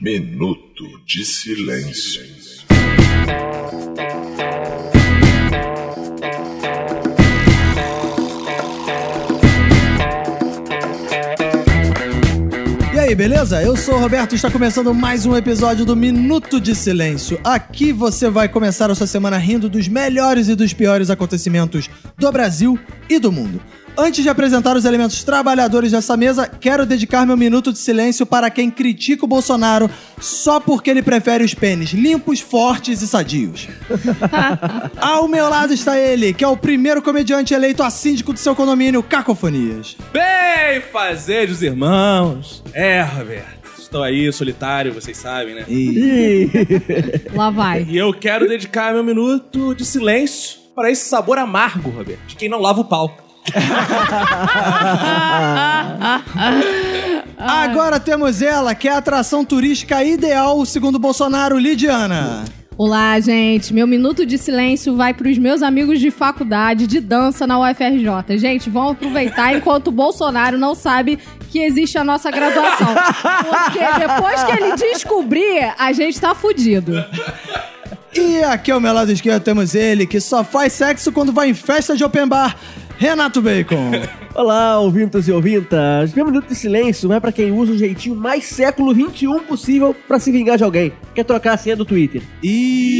Minuto de Silêncio. E aí, beleza? Eu sou o Roberto e está começando mais um episódio do Minuto de Silêncio. Aqui você vai começar a sua semana rindo dos melhores e dos piores acontecimentos do Brasil e do mundo. Antes de apresentar os elementos trabalhadores dessa mesa, quero dedicar meu minuto de silêncio para quem critica o Bolsonaro só porque ele prefere os pênis limpos, fortes e sadios. Ao meu lado está ele, que é o primeiro comediante eleito a síndico do seu condomínio, Cacofonias. Bem fazer os irmãos. É, Roberto. Estou aí, solitário, vocês sabem, né? Lá vai. E eu quero dedicar meu minuto de silêncio para esse sabor amargo, Roberto, de quem não lava o pau. Agora temos ela, que é a atração turística ideal, segundo Bolsonaro, Lidiana. Olá, gente. Meu minuto de silêncio vai para os meus amigos de faculdade de dança na UFRJ. Gente, vão aproveitar enquanto o Bolsonaro não sabe que existe a nossa graduação. Porque depois que ele descobrir, a gente tá fudido. E aqui ao meu lado esquerdo temos ele, que só faz sexo quando vai em festa de open bar, Renato Bacon. Olá, ouvintos e ouvintas. Meu minuto de silêncio é pra quem usa o jeitinho mais século XXI possível pra se vingar de alguém. Quer trocar a senha do Twitter. E...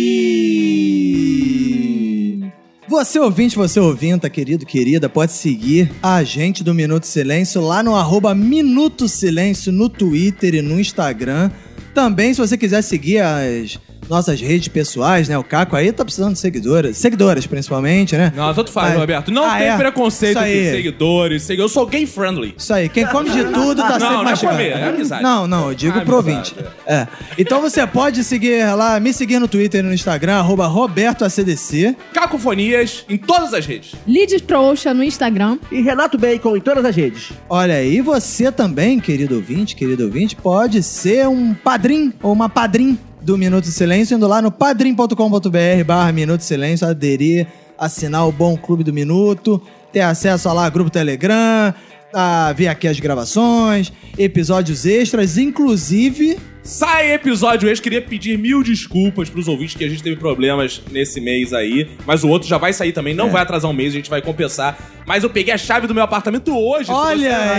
Você ouvinte, você ouvinta, querido, querida, pode seguir a gente do Minuto Silêncio lá no arroba Minuto Silêncio no Twitter e no Instagram. Também, se você quiser seguir as nossas redes pessoais, né? O Caco aí tá precisando de seguidoras. Seguidoras, principalmente, né? Não, tanto faz, Ah, Roberto. Não ah, tem é? preconceito com seguidores. segui- Eu sou gay friendly. Isso aí, quem come de tudo tá Não, sempre não é comer, é amizade. Não, não, eu digo Ah, pro amizade, ouvinte. É. Então você pode seguir lá, me seguir no Twitter e no Instagram, arroba RobertoACDC. Cacofonias em todas as redes. Lid Trouxa no Instagram. E Renato Bacon em todas as redes. Olha aí, você também, querido ouvinte, querido ouvinte, pode ser um padrim ou uma padrim do Minuto de Silêncio, indo lá no padrim.com.br barra Minuto de Silêncio, aderir, assinar o Bom Clube do Minuto, ter acesso a lá grupo Telegram, a ver aqui as gravações, episódios extras, inclusive Sai episódio extra. Queria pedir mil desculpas pros ouvintes que a gente teve problemas nesse mês aí. Mas o outro já vai sair também. Não É. vai atrasar um mês, a gente vai compensar. Mas eu peguei a chave do meu apartamento hoje. Olha você-!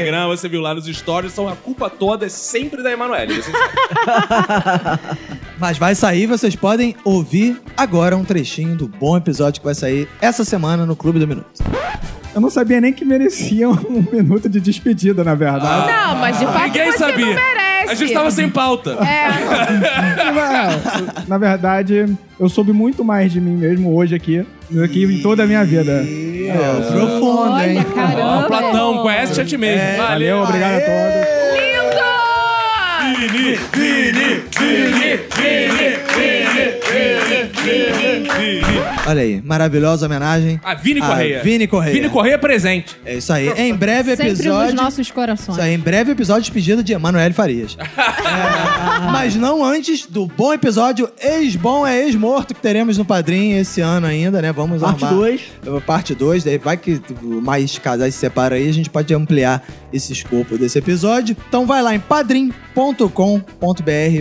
Instagram, você viu lá nos stories. Então a culpa toda é sempre da Emanuele. Mas vai sair, vocês podem ouvir agora um trechinho do bom episódio que vai sair essa semana no Clube do Minuto. Eu não sabia nem que merecia um minuto de despedida, na verdade. Não, mas de fato Ninguém você sabia. não merece. A gente tava sem pauta. É, Na verdade, eu soube muito mais de mim mesmo hoje aqui do que em toda a minha vida. É, profundo, hein? caramba. Ó, Platão, conhece te mesmo. É, Valeu, obrigado a todos. Vini, Vini, Vini, Vini, Vini, Vini, Vini. Olha aí, maravilhosa homenagem. A Vini a Correia. Vini Correia. Vini Correia presente. É isso aí. Em breve Sempre nos episódio. nossos corações. Isso aí, em breve episódio despedido de Emanuele Farias. É, mas não antes do bom episódio ex-bom é ex-morto que teremos no Padrim esse ano ainda, né? Vamos Parte armar. 2. Parte 2, daí vai que mais casais se separam aí, a gente pode ampliar esse escopo desse episódio. Então vai lá em padrim.com.br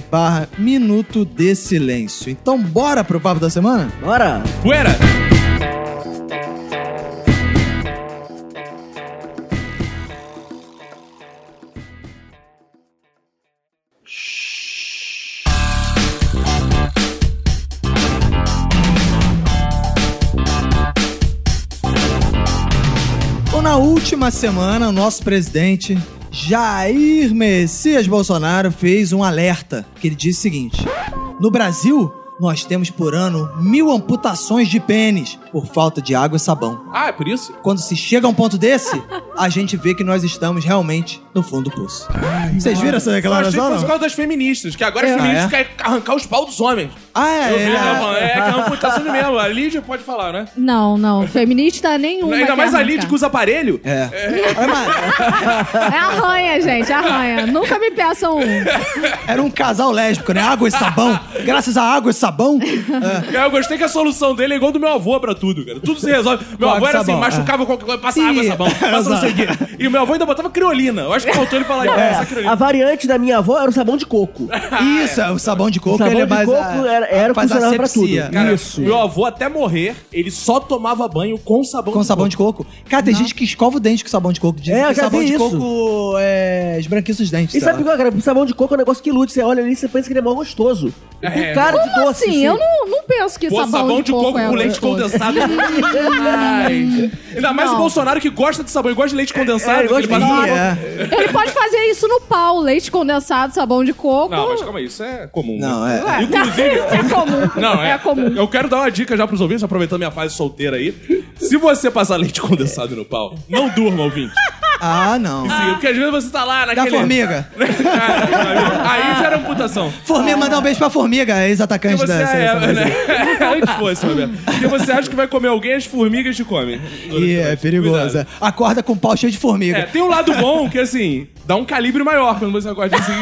barra Minuto de Silêncio. Então bora pro papo da semana? Bora! Poeira. Bom, na última semana, o nosso presidente Jair Messias Bolsonaro fez um alerta que ele disse o seguinte: No Brasil, nós temos por ano mil amputações de pênis por falta de água e sabão. Ah, é por isso? Quando se chega a um ponto desse, a gente vê que nós estamos realmente no fundo do poço. Vocês viram essa Eu achei declaração? por causa das feministas, que agora as É. feministas Ah, querem arrancar os pau dos homens. Ah, Eu é. vi, ela é, é, que é uma amputação de mesmo. A Lídia pode falar, né? Não, não. Feminista nenhuma. Ainda mais a. Lídia que usa aparelho. É. É, É arranha, gente, arranha. Nunca me peçam um. Era um casal lésbico, né? Água e sabão. Graças a água e sabão. Eu gostei que a solução dele é igual do meu avô, pra tudo, cara. Tudo se resolve. Meu avô era assim, sabão, machucava qualquer coisa, passa água sabão, passa não sei o quê. E o meu avô ainda botava criolina. Eu acho que faltou ele falar isso. É, essa criolina. a variante da minha avó era o sabão de coco. Isso, o sabão de coco, O sabão ele é de mais... coco a- era- era o que funcionava pra tudo. Cara, Isso. Meu avô, até morrer, ele só tomava banho com sabão Com sabão de coco. Cara, tem gente que escova o dente com sabão de coco. Diz É, que sabão de isso. coco é, esbranquiça os dentes. E sabe qual, cara? O sabão de coco é um negócio que ilude. Você olha ali e você pensa que ele é mó gostoso. É. Tem cara de Como doce. assim? Eu não, não penso que Pô, sabão, de, coco, é com leite gostoso. Ai. Ainda mais Não. o Bolsonaro que gosta de sabão e gosta de leite condensado. É, ele gosta de passa- É. Ele pode fazer isso no pau, leite condensado, sabão de coco. Não, mas calma aí, isso é comum. né? Não, é. Ué, Inclusive- isso é comum. Não, é, é comum. Eu quero dar uma dica já pros ouvintes, aproveitando minha fase solteira aí. Se você passar leite condensado no pau, não durma, ouvinte. Ah, não. Sim, porque às vezes você tá lá Da naquele... formiga. aí já era amputação. Formiga, mandar um beijo pra formiga, ex-atacante Porque você da é, seleção brasileira. né? Antes fosse, Roberto. Porque você acha que vai comer alguém, as formigas te comem. Ih, é perigoso. Cuidado. Acorda com o pau cheio de formiga. É, tem um lado bom que, assim, dá um calibre maior quando você acorda assim.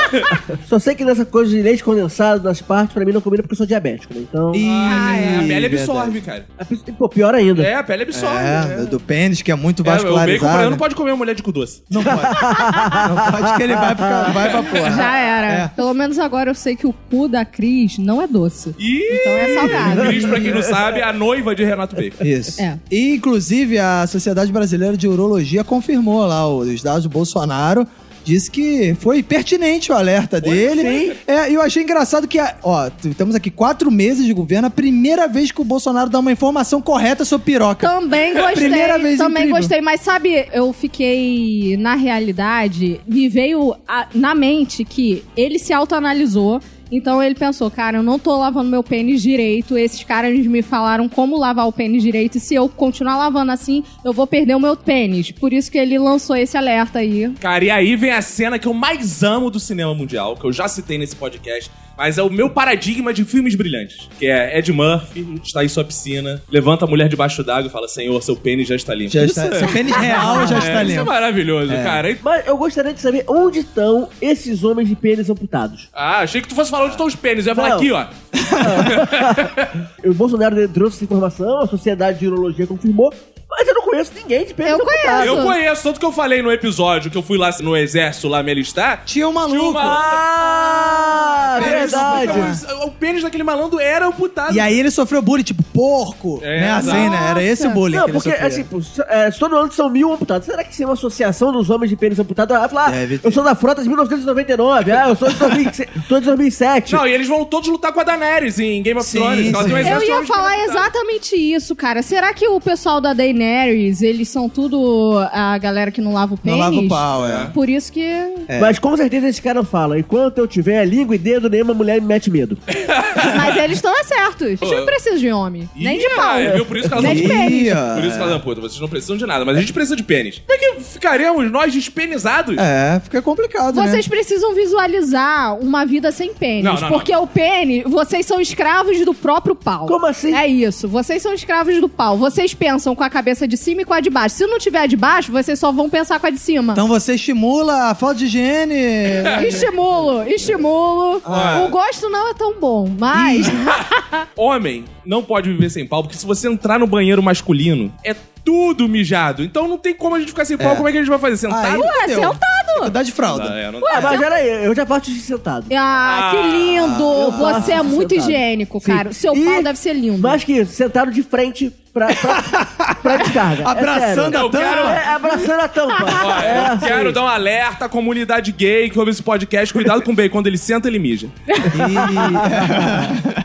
Só sei que nessa coisa de leite condensado nas partes, pra mim não combina porque eu sou diabético, né? Então. Ih, a pele absorve, verdade. cara. Pô, pior ainda. É, a pele absorve. É, né? do, pênis, que é muito É, o bacon pra vascularizado. eu não pode comer uma mulher de cu doce. Não pode. Não pode que ele vai pra, vai pra porra. Já era. É. Pelo menos agora eu sei que o cu da Cris não é doce. Então é salgado. Cris, pra quem não sabe, é a noiva de Renato Bacon. Isso. É. E, inclusive, a Sociedade Brasileira de Urologia confirmou lá os dados do Bolsonaro. Disse que foi pertinente o alerta dele. sim. É, e eu achei engraçado que, ó, estamos aqui quatro meses de governo, a primeira vez que o Bolsonaro dá uma informação correta sobre piroca. Também gostei. Primeira vez também incrível. gostei. Mas sabe, eu fiquei. Na realidade, me veio a- na mente que ele se autoanalisou. Então ele pensou, cara, eu não tô lavando meu pênis direito. Esses caras me falaram como lavar o pênis direito. E se eu continuar lavando assim, eu vou perder o meu pênis. Por isso que ele lançou esse alerta aí. Cara, e aí vem a cena que eu mais amo do cinema mundial, que eu já citei nesse podcast, mas é o meu paradigma de filmes brilhantes. Que é Ed Murphy, está em sua piscina, levanta a mulher debaixo d'água e fala: Senhor, seu pênis já está limpo. Já Isso está, é- seu pênis real já é, está Isso é limpo. maravilhoso, cara. E- Mas eu gostaria de saber onde estão esses homens de pênis amputados. Ah, achei que tu fosse falar onde estão os pênis. Eu ia falar Não. aqui, ó. O Bolsonaro trouxe essa informação, a Sociedade de Urologia confirmou, mas eu não conheço ninguém de pênis Eu conheço. Eu conheço, tanto que eu falei no episódio que eu fui lá no exército lá me alistar. Tinha um maluco. Tinha uma- Ah, Pênis- verdade. então, o pênis daquele malandro era amputado. E aí ele sofreu bullying, tipo, porco. É, né? Assim, né? Era esse o bullying Não, que ele porque, sofria. assim, é, todo ano são mil amputados, será que se uma associação dos homens de pênis amputados vai falar, ah, eu sou da frota de 1999, ah, eu sou de 2006, tô de 2007. Não, e eles vão todos lutar com a Daenerys em Game of Sim, Thrones. Ela sim. um Eu ia falar exatamente isso, cara. Será que o pessoal da Daenerys, eles são tudo a galera que não lava o Não pênis? lava o pau, é. Por isso que... É. Mas com certeza esse cara fala, enquanto eu tiver língua e dedo, nenhuma mulher me mete medo. Mas eles estão certos. A gente não precisa de homem. Nem de pau. é, viu? Por isso que elas Nem não de pênis. Por isso que ela puta, vocês não precisam de nada, mas a gente precisa de pênis. Como é que ficaremos nós despenizados? É, fica complicado, né? Vocês precisam visualizar uma vida sem pênis. Não, não, porque o pênis, vocês são escravos do próprio pau. Como assim? É isso. Vocês são escravos do pau. Vocês pensam com a cabeça de cima e com a de baixo. Se não tiver a de baixo, vocês só vão pensar com a de cima. Então você estimula a falta de higiene. Estimulo, estimulo. Ah. O gosto não é tão bom, mas. Homem não pode viver sem pau, porque se você entrar no banheiro masculino, é tudo mijado. Então não tem como a gente ficar sem pau. É. Como é que a gente vai fazer? Sentado? Ué, fudeu. sentado. Dá de fralda. Ah, é, não Ah, mas peraí, eu já faço xixi sentado. Ah, que Ah, lindo! eu faço Você é muito sentado. higiênico, cara. O seu E- pau deve ser lindo. Mas que sentado de frente pra, pra, pra descarga. É Abraçando sério. a tampa. quero- É, abraçando a tampa. Ó, é, eu quero sim. dar um alerta à comunidade gay que ouve esse podcast. Cuidado com o bacon. Quando ele senta, ele mija.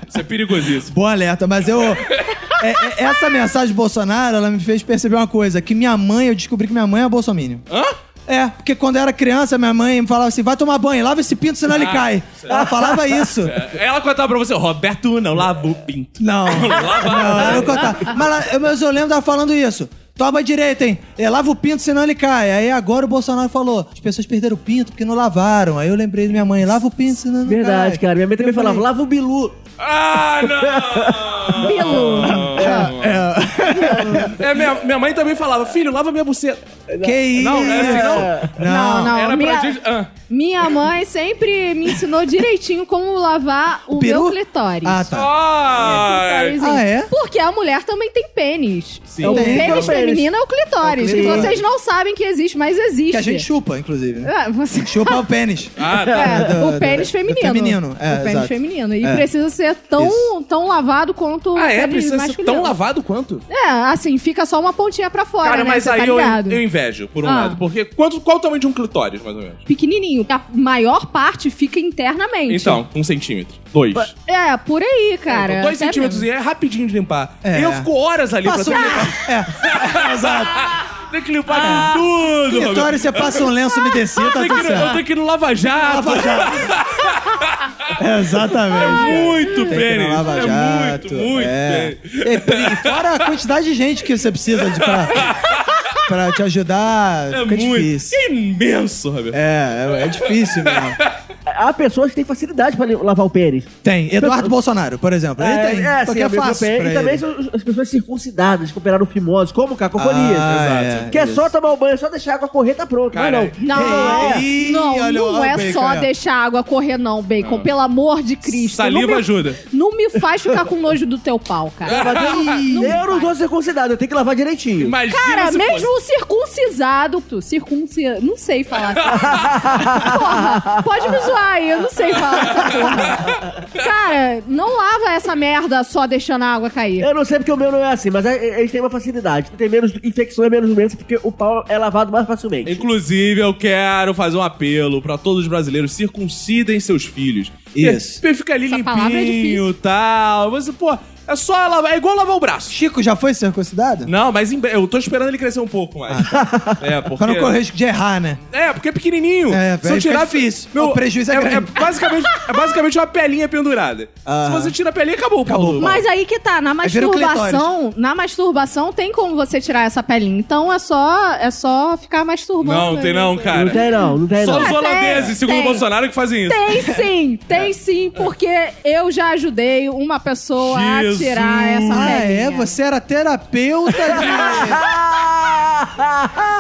Isso é perigosíssimo. Bom alerta, mas eu. é- é- essa mensagem de Bolsonaro, ela me fez perceber uma coisa: que minha mãe, eu descobri que minha mãe é bolsominion. Hã? É, porque quando eu era criança, minha mãe me falava assim: vai tomar banho, lava esse pinto, senão ele Ah, cai. Ela falava isso. É, Ela contava pra você, Roberto não lava o pinto. Não. Não, eu não contava. Mas, ela- mas eu lembro dela falando isso. Toma direito, hein? É, lava o pinto, senão ele cai. Aí agora o Bolsonaro falou: as pessoas perderam o pinto porque não lavaram. Aí eu lembrei da minha mãe: lava o pinto, senão não Verdade, cai. cara. Minha mãe também Eu falava, falei, lava o bilu. Ah, não! Pilo. É, minha, minha mãe também falava, filho, lava minha buceta. Que isso? Não, não é assim, não. Não, não, Ela Era minha, pra. Ah, minha mãe sempre me ensinou direitinho como lavar o, O meu clitóris. Ah, tá. Ah, Clitórisinho. Ah, é? Porque a mulher também tem pênis. Sim. O Tem. É o feminino é o clitóris. É o que clitóris. vocês não sabem que existe, mas existe. Que a gente chupa, inclusive. né? É, você... Chupa o pênis. Ah, tá. É, do- o pênis do feminino. feminino, é, o pênis exato. feminino. E É. precisa ser tão, tão lavado quanto Ah, o é? pênis Precisa ser tão lavado quanto? É, assim, fica só uma pontinha pra fora, Cara, né? mas Você aí tá eu, eu invejo, por um Ah. lado. Porque quanto, qual o tamanho de um clitóris, mais ou menos? Pequenininho. A maior parte fica internamente. Então, um centímetro. Dois. É, por aí, cara. Então, dois centímetros mesmo. e é rapidinho de limpar. É. E eu fico horas ali Passa um pra É, Tem que limpar tudo, Roberto. Clitóris, você passa um lenço umedecido, tá Tem tudo que, eu certo. tenho que ir no Lava Jato. Lava Jato. Exatamente. Muito Tem que ir pênis. no Lava é Jato. muito, muito é. pênis. E fora a quantidade de gente que você precisa de, pra, pra te ajudar, É fica muito. difícil. É imenso, Roberto. É, é, é difícil mesmo. Há pessoas que têm facilidade pra lavar o pênis. Tem. Eduardo Bolsonaro, por exemplo. Ele tem. é, porque sim, é fácil pênis. pra E também ele. são as pessoas circuncidadas, que operaram fimoses, como cacofonias. Ah, Exato. é, que é isso. só tomar o banho, é só deixar a água correr, tá pronto. Cara, não, não. Não, é. Não, olha não o é bacon só deixar a água correr, não, Bacon. Pelo amor de Cristo. Saliva não me, ajuda. Não me faz ficar com nojo do teu pau, cara. Mas eu, eu não sou circuncidado, eu tenho que lavar direitinho. Imagina Cara, mesmo circuncisado, tu, circuncisado, não sei falar. porra, pode me zoar aí, eu não sei falar essa porra. Cara, não lava essa merda só deixando a água cair. Eu não sei porque o meu não é assim, mas é- eles têm uma facilidade. Tem menos infecções, menos doenças, porque o pau é lavado mais facilmente. Inclusive, eu quero fazer um apelo pra todos os brasileiros: circuncidem seus filhos. Isso. Porque fica ali Essa palavra é limpinho e tal. Você, pô, é só lavar. É igual lavar o braço. Chico já foi circuncidado? Não, mas em eu tô esperando ele crescer um pouco mais. É, porque. Pra não correr risco de errar, né? É, porque é pequenininho. É, Se eu aí fica tirar difícil. O prejuízo é grande. basicamente, é basicamente uma pelinha pendurada. Ah. Se você tira a pelinha, acabou o. Acabou. Mas aí que tá, na vira o masturbação, na masturbação tem como você tirar essa pelinha. Então é só, é só ficar masturbando. Não, tem não, Não cara. tem não, não tem Só não. os holandeses, segundo tem. o Bolsonaro, que fazem isso. Tem sim, tem sim, porque eu já ajudei uma pessoa Jesus. a tirar essa Ah, é? Você era terapeuta de...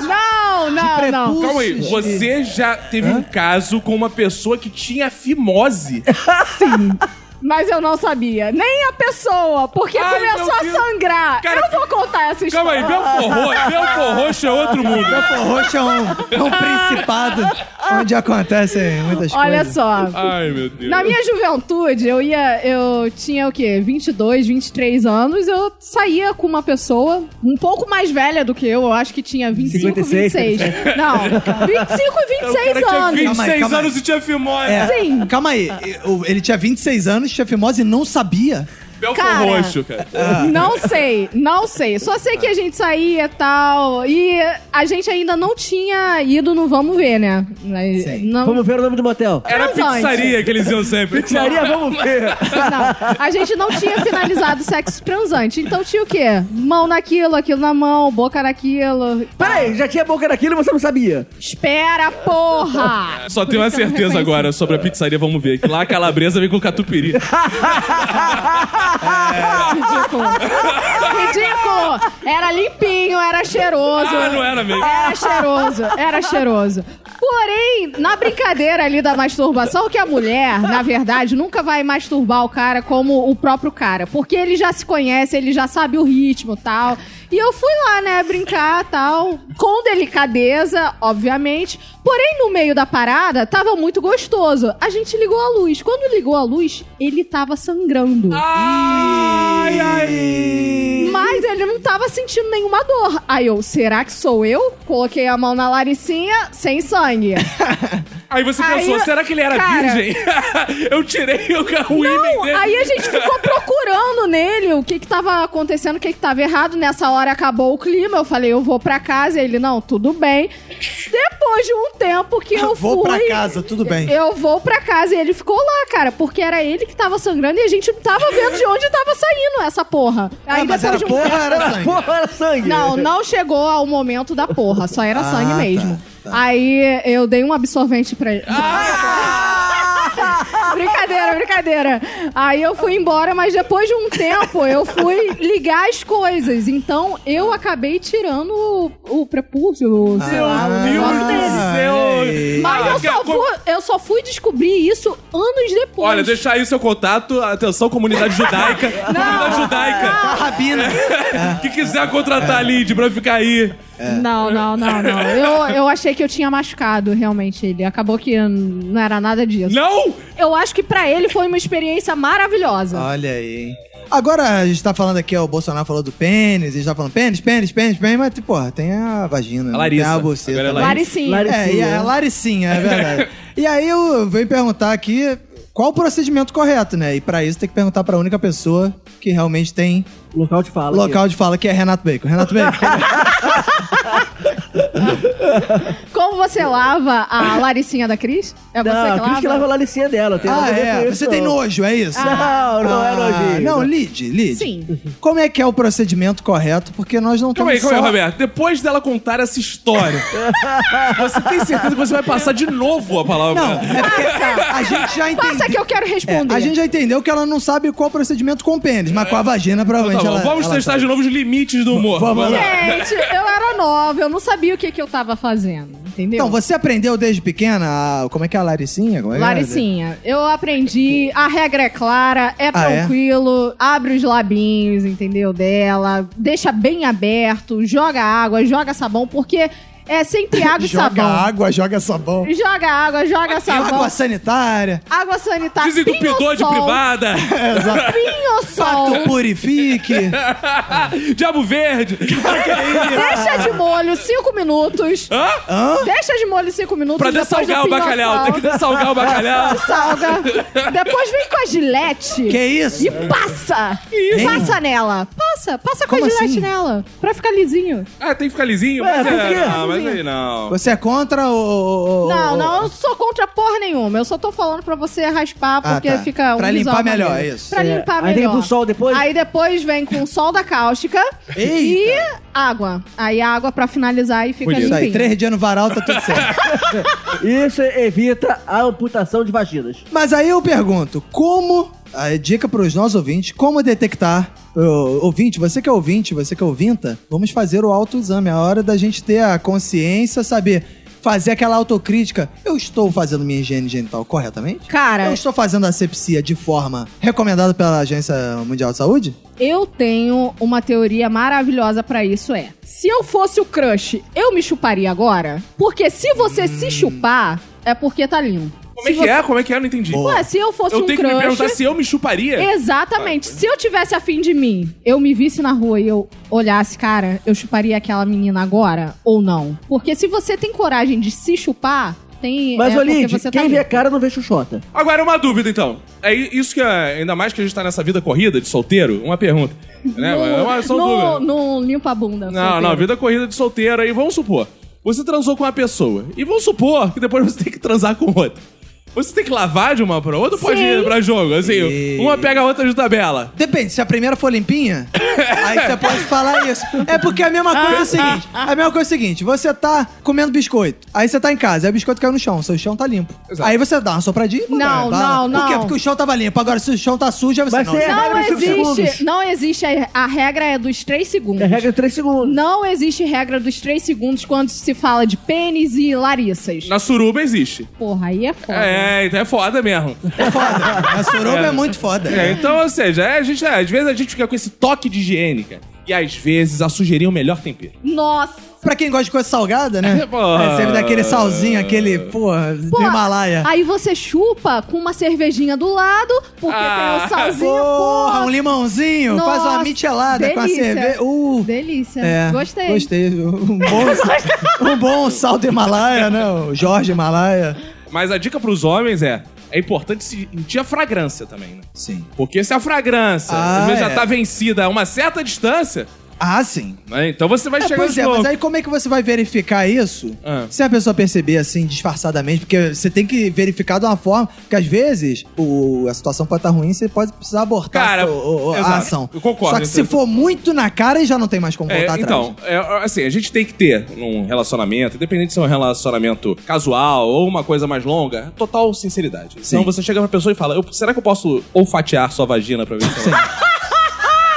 Não, não, não. Calma aí, você já teve um caso com uma pessoa que tinha fimose? Mas eu não sabia. Nem a pessoa, porque Ai, começou a sangrar. Cara, eu vou contar essa Calma aí, história. Belfor Roxo, é outro mundo. Belfor Roxo é um, é um principado onde acontecem muitas Olha coisas. só. Ai, meu Deus. Na minha juventude, eu ia. Eu tinha o quê? 22, 23 anos. Eu saía com uma pessoa um pouco mais velha do que eu. Eu acho que tinha 25, 56. 26. Não, 25 e O 26 cara tinha anos. 26 Calma aí, calma aí. anos e tinha fimose. É, Sim. Calma aí, ele tinha 26 anos, tinha fimose não sabia. Belfor Cara. Roxo, cara. Não sei, não sei. Só sei que a gente saía e tal. E a gente ainda não tinha ido no Vamos Ver, né? Mas Sim. Não, Vamos ver o nome do motel. Era transante. pizzaria que eles iam sempre. Pizzaria, vamos ver. Não, a gente não tinha finalizado o sexo transante. Então tinha o quê? Mão naquilo, aquilo na mão, boca naquilo. Peraí, já tinha boca naquilo e você não sabia. Espera, porra! Só Por tenho uma certeza agora sobre a pizzaria, vamos ver. Que lá a calabresa vem com catupiry. Ridículo. Ridículo! Era limpinho, era cheiroso. Ah, não era mesmo. Era cheiroso, era cheiroso. Porém, na brincadeira ali da masturbação, que a mulher, na verdade, nunca vai masturbar o cara como o próprio cara. Porque ele já se conhece, ele já sabe o ritmo e tal. E eu fui lá, né, brincar tal, com delicadeza, obviamente. Porém, no meio da parada, tava muito gostoso. A gente ligou a luz. Quando ligou a luz, ele tava sangrando. Ai, ai. Mas ele não tava sentindo nenhuma dor. Aí eu, será que sou eu? Coloquei a mão na laricinha, sem sangue. Aí você Aí, pensou, será que ele era cara- virgem? eu tirei o, o ímã Não, dele. aí a gente ficou procurando nele o que que tava acontecendo, o que que tava errado. Nessa hora acabou o clima, eu falei, eu vou pra casa. Ele, não, tudo bem. Depois de um tempo que eu Vou fui... pra casa, tudo bem. Eu vou pra casa e ele ficou lá, cara, porque era ele que tava sangrando e a gente não tava vendo de onde tava saindo essa porra. Ah, mas era de um porra, era sangue. Porra, era sangue. Não, não chegou ao momento da porra, só era Ah, sangue tá, mesmo. tá. Aí eu dei um absorvente pra ele. brincadeira, brincadeira. Aí eu fui embora, mas depois de um tempo eu fui ligar as coisas. Então eu acabei tirando o, o prepúcio, o Deus negócio do dele. céu. Ei. só fui, eu só fui descobrir isso anos depois. Olha, deixa aí seu contato. Atenção, comunidade judaica. comunidade judaica. A rabina. Que quiser contratar a Lid pra ficar aí. Não, não, não, não. Eu, eu achei que eu tinha machucado realmente ele. Acabou que não era nada disso. Não! Eu acho que pra ele foi uma experiência maravilhosa. Olha aí, hein? Agora a gente tá falando aqui, ó, o Bolsonaro falou do pênis, a gente tá falando pênis, pênis, pênis, pênis, mas, porra, tem a vagina, né? Larissa. tem a buceta. Agora é né? Laricinha. Laricinha. É, e a Laricinha, é verdade. e aí eu venho perguntar aqui qual o procedimento correto, né? E pra isso tem que perguntar pra única pessoa que realmente tem Local de fala. local de fala, que é Renato Bacon. Renato Bacon. Como você lava a Laricinha da Cris? É você Não, que lava? que lava a laricinha dela. Tem ah, é? Você tem nojo, é isso? Não, não é Ah, nojinho. Não, Lid, Lid. Sim. Como é que é o procedimento correto? Porque nós não Calma aí, temos calma aí. Roberto. Depois dela contar essa história, você tem certeza que você vai passar de novo a palavra? Não, é porque a gente já entendeu... Passa que eu quero É, responder. a gente já entendeu que ela não sabe qual procedimento com pênis, mas com a vagina Então provavelmente tá bom, ela vamos ela testar sabe. de novo os limites do humor. Vamos lá. Gente, eu era nova, eu não sabia o que, que eu tava fazendo, entendeu? Então, você aprendeu desde pequena a... Como é que é a Laricinha? Como é? Laricinha, eu aprendi, a regra é clara, é Ah, é? tranquilo, abre os labinhos, entendeu, dela, deixa bem aberto, joga água, joga sabão, porque é sempre água e Joga sabão. água, joga sabão. Joga água, joga sabão. Água sanitária. Água sanitária. Desentupidor de privada. Pinho-sol. Pato purifique. Diabo verde. Deixa de molho cinco minutos. Hã? Hã? Deixa de molho cinco minutos. Pra dessalgar o bacalhau. Tem que dessalgar o bacalhau. Salga. Depois vem com a gilete. Que isso? E passa! Hein? Passa nela! Passa! Passa com Como a gilete assim? nela! Pra ficar lisinho. Ah, tem que ficar lisinho? Ué, Mas é, não, mas aí não. Você é contra o... Não, não, eu sou contra porra nenhuma. Eu só tô falando pra você raspar, Ah, porque tá. fica um Pra limpar melhor, é isso. Pra É, limpar aí tem melhor. que ir pro sol depois? Aí depois vem com sol da cáustica Eita. e água. Aí água pra finalizar e fica Isso aí, limpinho. três dias no varal tá tudo certo. Isso evita a amputação de vaginas. Mas aí eu pergunto, como... A dica pros nossos ouvintes, como detectar... Ô, ouvinte, você que é ouvinte, você que é ouvinta, vamos fazer o autoexame. É a hora da gente ter a consciência, saber... Fazer aquela autocrítica. Eu estou fazendo minha higiene genital corretamente? Cara, Eu estou fazendo asepsia de forma recomendada pela Agência Mundial de Saúde? Eu tenho uma teoria maravilhosa pra isso é. Se eu fosse o crush, eu me chuparia agora? Porque se você se chupar, é porque tá limpo. Como é Se que você- é? Como é que é? Eu não entendi. Ué, se eu fosse Eu um tenho que crush... me perguntar se eu me chuparia? Exatamente. Se eu tivesse afim de mim, eu me visse na rua e eu olhasse, cara, eu chuparia aquela menina agora ou não? Porque se você tem coragem de se chupar, tem. Mas, é ô porque Lid, você quem tá vê a cara não vê chuchota. Agora, uma dúvida, então. É isso que é, ainda mais que a gente tá nessa vida corrida de solteiro, uma pergunta. Né? É uma, só no, no limpa a bunda. Não, solteiro. não, vida corrida de solteiro aí, vamos supor. Você transou com uma pessoa. E vamos supor que depois você tem que transar com outra. Você tem que lavar de uma pra outra ou pode ir pra jogo? Assim, E- uma pega a outra de tabela. Depende, se a primeira for limpinha, aí você pode falar isso. É porque a mesma coisa é o seguinte: a mesma coisa é o seguinte: você tá comendo biscoito, aí você tá em casa, aí o biscoito caiu no chão, seu chão tá limpo. Exato. Aí você dá uma sopradinha e manda, Não, vai lá. não, Por quê? não. Porque o chão tava limpo. Agora, se o chão tá sujo, aí você Mas não. Não regra dos cinco existe, segundos. não existe. A, a regra é dos 3 segundos. É regra de 3 segundos. Não existe regra dos 3 segundos quando se fala de pênis e larissas. Na suruba existe. Porra, aí é foda. É, então é foda mesmo. É foda. A suruba é. muito foda. É, então, ou seja, é, a gente, é, às vezes a gente fica com esse toque de higiene, cara. E às vezes a sujeirinha é o melhor tempero. Nossa. Pra quem gosta de coisa salgada, né? Porra. É sempre daquele salzinho, aquele, porra, do Pô, Himalaia. Aí você chupa com uma cervejinha do lado, porque Ah. tem o salzinho, Porra, porra. um limãozinho, faz uma Nossa, michelada com a delícia. cerveja. Uh, Delícia. é, Gostei. Gostei. Um bom, um bom sal do Himalaia, né? O Jorge Himalaia. Mas a dica pros homens é: é importante sentir a fragrância também, né? Sim. Porque se a fragrância Ah, às vezes é. já tá vencida a uma certa distância, Ah, sim. né? Então você vai É, chegar pois é, mas aí como é que você vai verificar isso? Ah. Se a pessoa perceber assim, disfarçadamente, porque você tem que verificar de uma forma que às vezes o, a situação pode estar ruim, você pode precisar abortar Cara, o- o- a ação. Eu concordo, Só que se então. for muito na cara, já não tem mais como É, voltar então, atrás. é, assim, a gente tem que ter num relacionamento, independente se é um relacionamento casual ou uma coisa mais longa, total sinceridade. Então você chega pra pessoa e fala: "Eu- será que eu posso olfatear sua vagina pra ver se ela...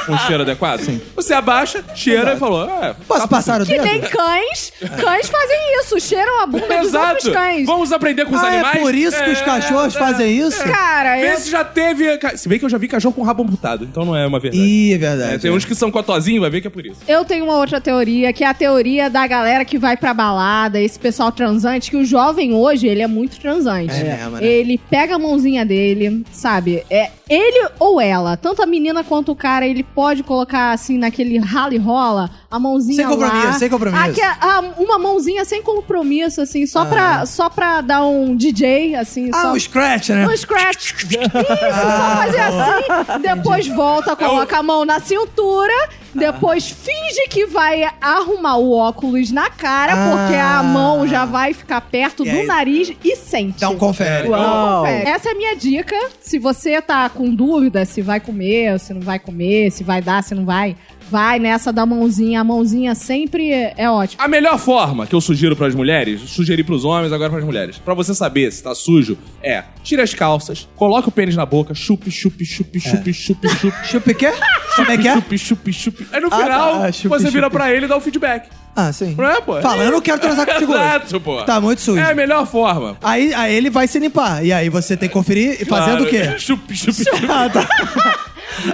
um cheiro adequado? Sim. Você abaixa, cheira e falou, é, Posso passar o Que dedo? nem cães. Cães fazem isso, cheiram a bunda dos outros Exato. cães. Vamos aprender com os Ah, animais? é por isso que os É, cachorros é. fazem isso? Cara, Vê eu... se já teve. ca- Se bem que eu já vi cachorro com rabo amputado, então não é uma verdade. Ih, é verdade. É, tem uns que são cotozinhos, vai ver que é por isso. Eu tenho uma outra teoria, que é a teoria da galera que vai pra balada, esse pessoal transante, que o jovem hoje, ele é muito transante. É mesmo, né? Ele pega a mãozinha dele, sabe? É ele ou ela, tanto a menina quanto o cara, ele pode colocar assim naquele rala e rola, a mãozinha Sem compromisso, lá. sem compromisso. Aque- ah, uma mãozinha sem compromisso, assim, só, pra, só pra dar um DJ, assim, Ah, só... o scratch, né? Um scratch. Isso, só fazer assim. Depois volta, coloca a mão na cintura. Depois finge que vai arrumar o óculos na cara, Ah. porque a mão já vai ficar perto E do aí- nariz e sente. Dá um confere. Uau. Confere. Essa é a minha dica. Se você tá com dúvida se vai comer, se não vai comer, se vai dar, se não vai, vai nessa da mãozinha. A mãozinha sempre é é ótima. A melhor forma que eu sugiro pras mulheres, sugeri pros homens, agora pras mulheres, pra você saber se tá sujo, é tire as calças, coloque o pênis na boca, chupe, chupe, chupe, chupe, chupe, chupe. Chupa o quê? Como é que é? Chupe, chupe, chupe. Aí no Ah, final, tá. Chupe, você vira chupe. pra ele e dá o feedback. Ah, sim. Não é, pô? Fala, eu não quero transar contigo hoje. Exato, pô. Tá muito sujo. É a melhor forma. Aí, aí ele vai se limpar. E aí você tem que conferir e fazendo o quê? Chupe, chupe, chupe. Ah, tá.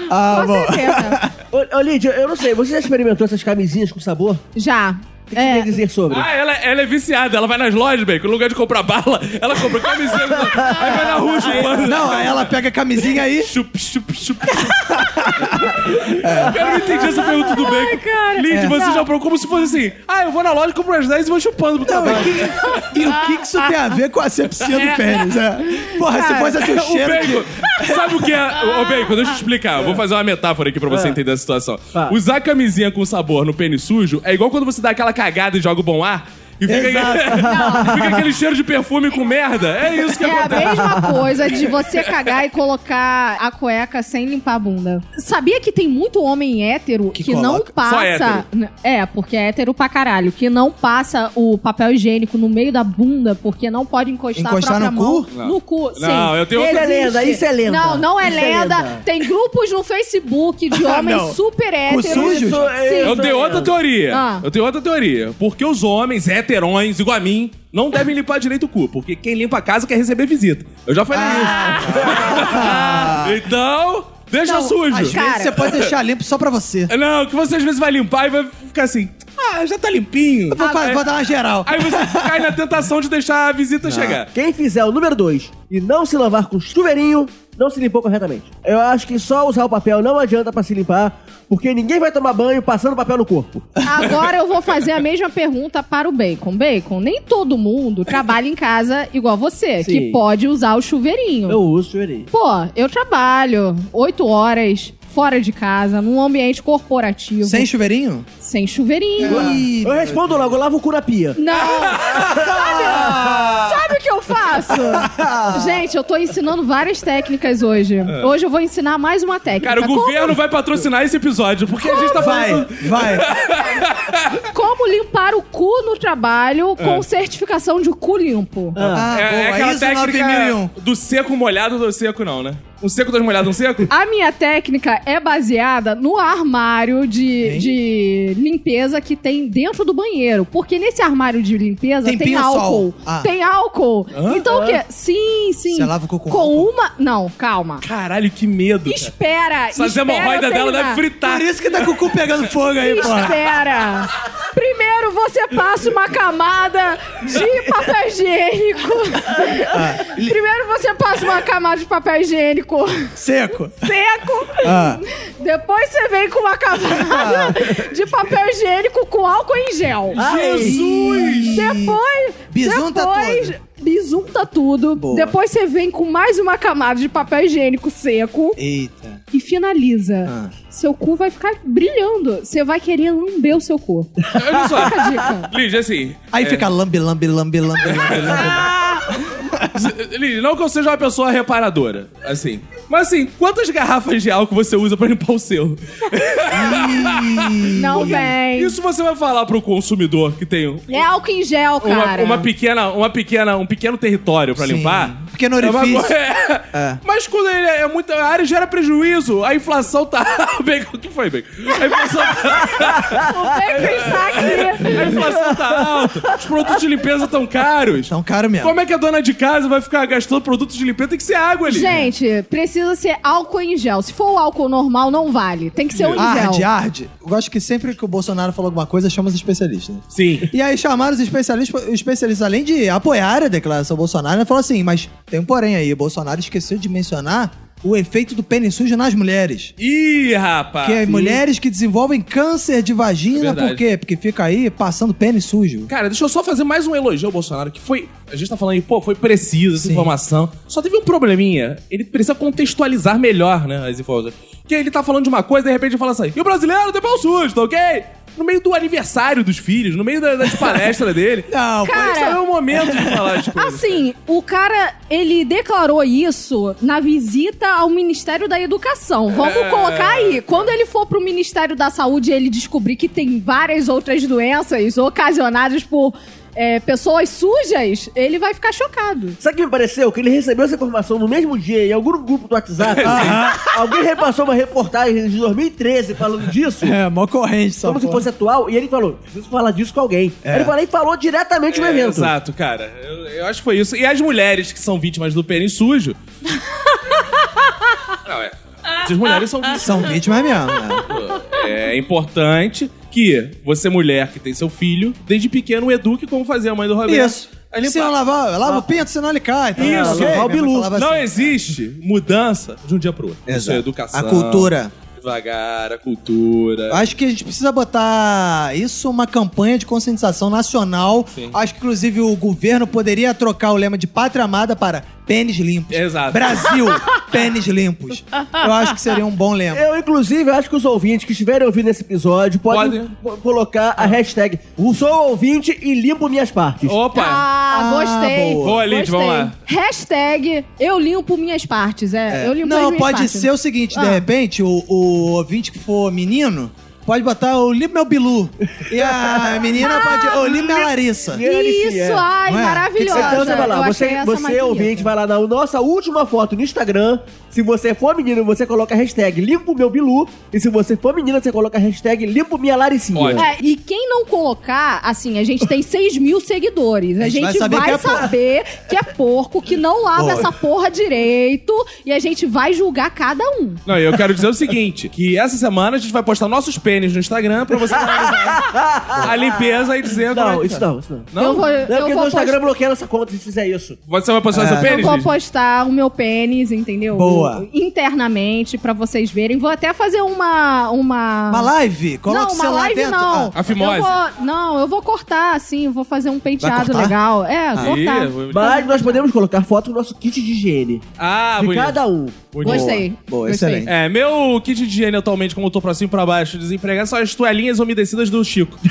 Ah, Com bom. certeza. Ô, ô, Lídia, eu não sei, você já experimentou essas camisinhas com sabor? Já. O que você tem a dizer sobre? Ah, ela, ela é viciada. Ela vai nas lojas, bem, no lugar de comprar bala, ela compra camisinha. aí vai na rua chupando. Não, aí ela pega a camisinha aí. Chup, chup, chup. Cara, eu não entendi essa pergunta do bacon. cara. Lid, É. você já procurou como se fosse assim. Ah, eu vou na loja, compro as 10 e vou chupando pro Não, trabalho. e, e o que, que isso tem a ver com a asepsia do pênis? É. Porra, se fosse assim o O cheiro bacon, de... sabe o que é? Ô, bacon, deixa eu te explicar. Eu vou fazer uma metáfora aqui pra você entender a situação. Ah. Usar camisinha com sabor no pênis sujo é igual quando você dá aquela cagada e joga o bom ar. E fica, fica aquele cheiro de perfume com merda. É isso que É a acontece. mesma coisa de você cagar e colocar a cueca sem limpar a bunda. Sabia que tem muito homem hétero Que que, não passa. É, porque é hétero pra caralho. Que não passa o papel higiênico no meio da bunda porque não pode encostar, Encostar a própria no mão cu? Não. no cu. Sim. Não, eu tenho- Isso é lenda, isso é lenda. Não, não é é lenda. lenda. Tem grupos no Facebook de homens super héteros. sujos? Sim. Eu tenho é outra teoria. Ah. Eu tenho outra teoria. Porque os homens heterões, igual a mim, não devem limpar direito o cu. Porque quem limpa a casa quer receber visita. Eu já falei isso. então, deixa Não, sujo. Às vezes você pode deixar limpo só pra você. Não, que você às vezes vai limpar e vai ficar assim. Ah, já tá limpinho. Vou, fa- vou dar uma geral. Aí você cai na tentação de deixar a visita chegar. Quem fizer o número 2 e não se lavar com chuveirinho, não se limpou corretamente. Eu acho que só usar o papel não adianta pra se limpar, porque ninguém vai tomar banho passando papel no corpo. Agora eu vou fazer a mesma pergunta para o Bacon. Bacon, nem todo mundo trabalha em casa igual você, Sim. que pode usar o chuveirinho. Eu uso chuveirinho. Pô, eu trabalho oito horas fora de casa, num ambiente corporativo. Sem chuveirinho? Sem chuveirinho. Ih, Eu respondo logo, eu lavo o cu na pia. Não! Sabe, sabe o que eu faço? Gente, eu tô ensinando várias técnicas hoje. Hoje eu vou ensinar mais uma técnica. Cara, o Como- governo vai patrocinar esse episódio, porque a gente tá Vai, falando. vai. Como limpar o cu no trabalho É. com certificação de cu limpo. Ah, é, é boa. aquela Isso técnica 9001. do seco molhado do seco, não, né? Um seco das molhadas, um seco? A minha técnica é baseada no armário de, de limpeza que tem dentro do banheiro. Porque nesse armário de limpeza Tem tem, álcool. Ah. Tem álcool. Então o quê? Sim, sim. Você lava com Com álcool? uma. Não, calma. Caralho, que medo. cara. Espera. Essa espera hemorroida eu dela deve fritar. Por isso que tá com o cu pegando fogo aí, porra. Espera! Primeiro você passa uma camada de papel higiênico. Ah, Primeiro você passa uma camada de papel higiênico Seco. seco. Ah. Depois você vem com uma camada de papel higiênico com álcool em gel. Jesus! Depois. Bisunta depois, tudo. Bisunta tudo. Boa. Depois você vem com mais uma camada de papel higiênico seco Eita. e finaliza. Ah. Seu cu vai ficar brilhando. Você vai querer lamber o seu cu. Olha só. Fica a dica. Lígia, assim. Aí é, fica lambe, lambe, lambe, lambe, lambe, lambe. Lígia, não que eu seja uma pessoa reparadora, assim. Mas assim, quantas garrafas de álcool você usa pra limpar o seu? Não vem. Isso você vai falar pro consumidor que tem É álcool em gel, uma, cara. uma pequena, uma pequena, um pequeno território pra Sim. limpar. Pequeno É orifício. é. É. Mas quando ele é muito. A área gera prejuízo, a inflação tá. O que foi, Bacon? A inflação tá. O Bacon está aqui. A inflação tá alta, os produtos de limpeza tão caros. Tão caro mesmo. Como é que a dona de casa vai ficar gastando produtos de limpeza? Tem que ser água ali. Gente, precisa ser álcool em gel. Se for o álcool normal, não vale. Tem que ser o Arde, gel. arde. Eu gosto que sempre que o Bolsonaro falou alguma coisa, chama os especialistas. Sim. E aí chamaram os especialistas, os especialistas, além de apoiar a declaração Bolsonaro, ele falou assim, mas tem um porém aí, o Bolsonaro esqueceu de mencionar o efeito do pênis sujo nas mulheres. Ih, rapaz. Que é mulheres que desenvolvem câncer de É vagina, verdade. por quê? Porque fica aí passando pênis sujo. Cara, deixa eu só fazer mais um elogio ao Bolsonaro, que foi. A gente tá falando aí, pô, foi preciso essa Sim. informação. Só teve um probleminha. Ele precisa contextualizar melhor, né, as informações. Que ele tá falando de uma coisa, de repente ele fala assim: e o brasileiro tem pau sujo, tá ok? No meio do aniversário dos filhos, no meio da- das palestras dele. Não, Cara, Esse é o momento de falar as coisas. Assim, o cara, ele declarou isso na visita ao Ministério da Educação. Vamos É. colocar aí. Quando ele for pro Ministério da Saúde e ele descobrir que tem várias outras doenças ocasionadas por é, pessoas sujas, ele vai ficar chocado. Sabe o que me pareceu? Que ele recebeu essa informação no mesmo dia em algum grupo do WhatsApp. Alguém repassou uma reportagem de 2013 falando disso. É, mó corrente, só. Como se fosse atual, e ele falou: preciso falar disso com alguém. É. Ele falou e falou diretamente no É, evento. Exato, cara. Eu, eu acho que foi isso. E as mulheres que são vítimas do pênis sujo. Não, é. As mulheres são vítimas. São vítimas mesmo, né? É importante que você, mulher que tem seu filho, desde pequeno eduque como fazia a mãe do Roberto. Isso. Limpar. Se não lavar, lava o pinto, senão ele cai. Tá? Isso, Ok? lavar o bilu. falava Não assim. existe mudança de um dia pro outro. Isso é Exato. educação. A cultura. Devagar, a cultura. Acho que a gente precisa botar isso uma campanha de conscientização nacional. Sim. Acho que, inclusive, o governo poderia trocar o lema de pátria amada para pênis limpos. Exato. Brasil, pênis limpos. Eu acho que seria um bom lema. Eu, inclusive, acho que os ouvintes que estiverem ouvindo esse episódio podem co- colocar a hashtag Sou ouvinte e limpo minhas partes. Opa! Ah, Ah, gostei. boa. Boa, Lid, Gostei. vamos lá. Hashtag eu limpo minhas partes. É, eu limpo as Não, minhas pode partes. ser o seguinte, de Ah. repente, o, o ouvinte que for menino, pode botar o limpo meu bilu. E a menina pode, o limpo minha Larissa. Isso, é. ai, Não é? maravilhosa. Então você vai lá, Eu você, você bonita. ouvinte, vai lá na nossa última foto no Instagram. Se você for menino, você coloca a hashtag limpo meu bilu. E se você for menina, você coloca a hashtag limpo minha Laricinha. Ótimo. É, e quem não colocar, assim, a gente tem 6 mil seguidores. A gente, vai saber, que é porco. que é porco, que não lava essa porra direito. E a gente vai julgar cada um. Não, e eu quero dizer o seguinte: que essa semana a gente vai postar nossos pênis no Instagram pra você a limpeza e dizer é Não, isso tá. não, isso não. Não? Eu vou, Não, eu porque vou no Instagram postar- bloqueia nossa conta se fizer isso. Você vai postar seu Eu pênis? vou Liz? postar o meu pênis, entendeu? Boa. Internamente, pra vocês verem. Vou até fazer uma. Uma, Uma live? Coloca não, o uma celular live dentro. não. A fimose. Eu vou- não, eu vou cortar, assim, vou fazer um penteado legal. É, cortar. Vou- Mas nós podemos colocar foto do nosso kit de higiene. Ah, de bonito. cada um. bonito. Gostei. Boa, Gostei. excelente. É, meu kit de higiene atualmente, como eu tô pra cima e pra baixo, desempregado, são as toalhinhas umedecidas do Chico.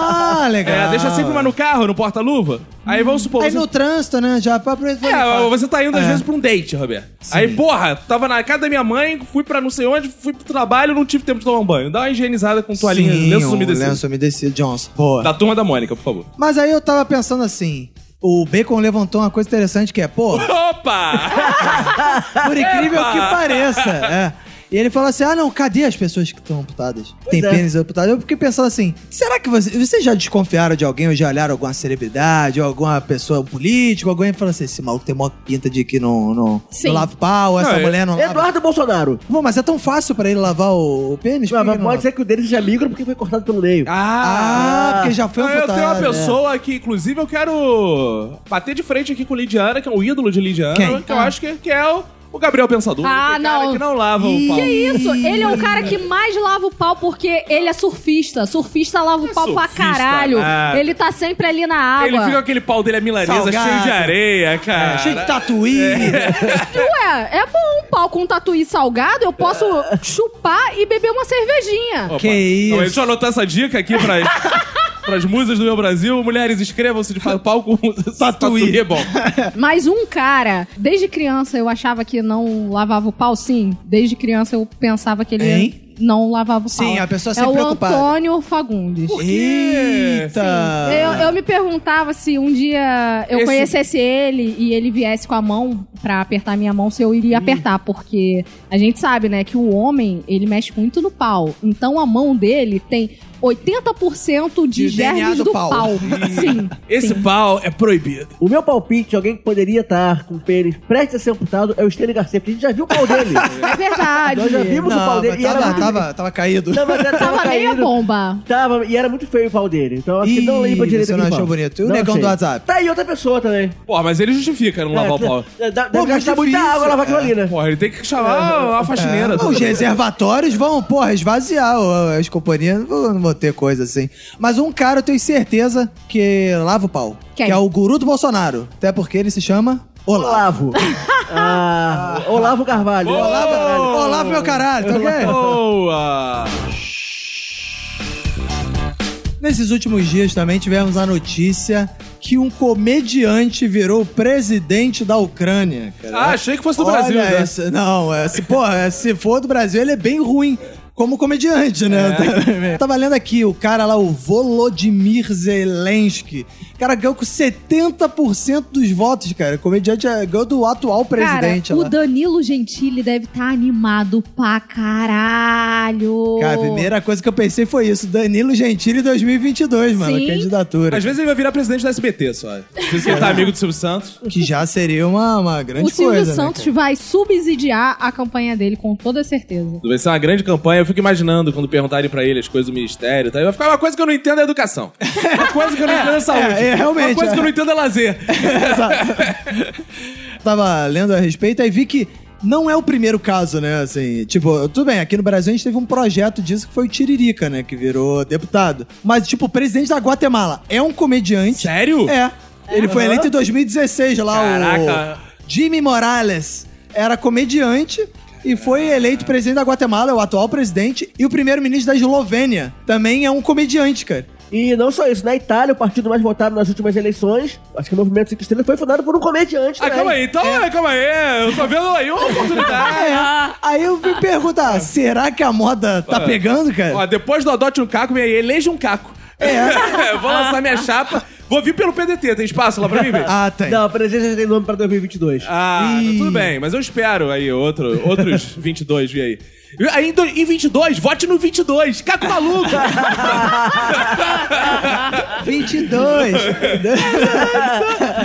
Ah, legal. É, deixa sempre uma no carro, no porta-luva. Aí vamos supor. Aí você... no trânsito, né? Já pra aproveitar. É, você tá indo às É. vezes pra um date, Roberto. Aí, porra, tava na casa da minha mãe, fui pra não sei onde, fui pro trabalho, não tive tempo de tomar um banho. Dá uma higienizada com toalhinha, Sim, lenços um umedecidos. lenço umedecido, Johnson. Boa. Da turma da Mônica, por favor. Mas aí eu tava pensando assim, o Bacon levantou uma coisa interessante que é, pô, Opa! por incrível Epa! que pareça, é. E ele falou assim: ah, não, cadê as pessoas que estão amputadas? Tem é. pênis amputados. Eu fiquei pensando assim: será que você, vocês já desconfiaram de alguém ou já olharam alguma celebridade, ou alguma pessoa política, alguém falou assim: esse maluco tem mó pinta de que não, não, Sim. não lava pau, essa Não, é- mulher não lava. Eduardo Bolsonaro. Pô, mas é tão fácil pra ele lavar o, o pênis? Por Mas não pode lava? ser que o dele seja micro porque foi cortado pelo meio. Ah, porque já foi Não, eu amputado. tenho uma é. pessoa que, inclusive, eu quero bater de frente aqui com Lidiana, que é um ídolo de Lidiana, Quem? que eu acho que, que é o, o Gabriel Pensador. Ah, cara não. que não lava Ih. o pau. Que isso? Ele é o cara que mais lava o pau porque ele é surfista. Surfista lava o É pau pra surfista, caralho. nada. Ele tá sempre ali na água. Ele fica com aquele pau dele, a milanesa, Salgado. cheio de areia, cara. É, cheio de tatuí. Ué, é bom um pau com tatuí salgado, eu posso chupar e beber uma cervejinha. Opa. Que isso. Então, deixa eu anotar essa dica aqui pra... Pras musas do meu Brasil, mulheres inscrevam-se de com tatuí. é bom. Mas um cara, desde criança eu achava que não lavava o pau, sim. Desde criança eu pensava que ele Hein? Não lavava o pau. Sim, a pessoa É sempre o preocupada. Antônio Fagundes. Eita! Eu, eu me perguntava se um dia eu Esse- conhecesse ele e ele viesse com a mão pra apertar minha mão, se eu iria apertar, porque a gente sabe, né, que o homem, ele mexe muito no pau. Então a mão dele tem 80% de, germes do do pau. pau. Sim. Esse sim. pau é proibido. O meu palpite, alguém que poderia estar com o pênis prestes a ser amputado, é o Stanley Garcia, porque a gente já viu o pau dele. É verdade. Nós já vimos o Não, pau dele. e era tava, muito- tava, tava caído. Não, mas era- tava, Tava meio caído. bomba. Tava, e era muito feio o pau dele. Então acho que Ih, não limpa direito você não achou bonito. E o Não negão achei. do WhatsApp? Tá aí outra pessoa também. Porra, mas ele justifica não lavar o pau. É, dá- Pô, Deve gastar muita difícil. água lavar aquilo ali, né? Porra, ele tem que chamar a faxineira. É, os reservatórios vão, porra, esvaziar o- as companhias. Não vou ter coisa assim. Mas um cara eu tenho certeza que lava o pau. Quem? Que é o guru do Bolsonaro. Até porque ele se chama Olavo. Olavo. ah, Olavo Carvalho. Olavo, caralho. Olavo, meu caralho, tá ok? Boa! Nesses últimos dias também tivemos a notícia que um comediante virou presidente da Ucrânia. cara. Ah, achei que fosse do Brasil, né? esse- não, é, se, porra, se for do Brasil, ele é bem ruim. Como comediante, né? Tava lendo aqui, o cara lá, o Volodymyr Zelensky. O cara ganhou com 70% dos votos, cara. O comediante é, ganhou do atual presidente Cara, lá. o Danilo Gentili deve estar animado pra caralho. Cara, a primeira coisa que eu pensei foi isso. Danilo Gentili 2022, mano. Sim. Candidatura. Às vezes ele vai virar presidente do SBT só. Por isso que ele tá amigo do Silvio Santos. Que já seria uma, uma grande O Silvio coisa, né, Santos cara? vai subsidiar a campanha dele com toda certeza. Vai ser uma grande campanha. Eu fico imaginando quando perguntarem pra ele as coisas do ministério. Tá? Vai ficar uma coisa que eu não entendo é educação. Uma coisa que eu não entendo é saúde. é, realmente, Uma coisa é. que eu não entendo é lazer. Tava lendo a respeito e vi que não é o primeiro caso, né? Assim, tipo, tudo bem, aqui no Brasil a gente teve um projeto disso que foi o Tiririca, né? Que virou deputado. Mas, tipo, o presidente da Guatemala é um comediante. Sério? É. Ele foi eleito em 2016 lá, Caraca. o Jimmy Morales. Era comediante e foi eleito presidente da Guatemala, é o atual presidente. E o primeiro-ministro da Eslovênia também é um comediante, cara. E não só isso, na Itália, o partido mais votado nas últimas eleições, acho que o Movimento Cinco Estrelas foi fundado por um comediante Ah, também. calma aí. Então, calma aí. Eu tô vendo aí uma oportunidade. É. Aí eu me perguntar, será que a moda tá pegando, cara? Ó, depois do Adote um Caco, me eleja um Caco. É. Vou lançar minha chapa. Vou vir pelo PDT. Tem espaço lá pra mim, velho? Ah, tem. Não, a presidência já tem nome pra 2022. Ah, Ih. tudo bem, mas eu espero aí outro, outros 22, vi aí. Aí em do- em 22, vote no 22, Caco Maluco! 22.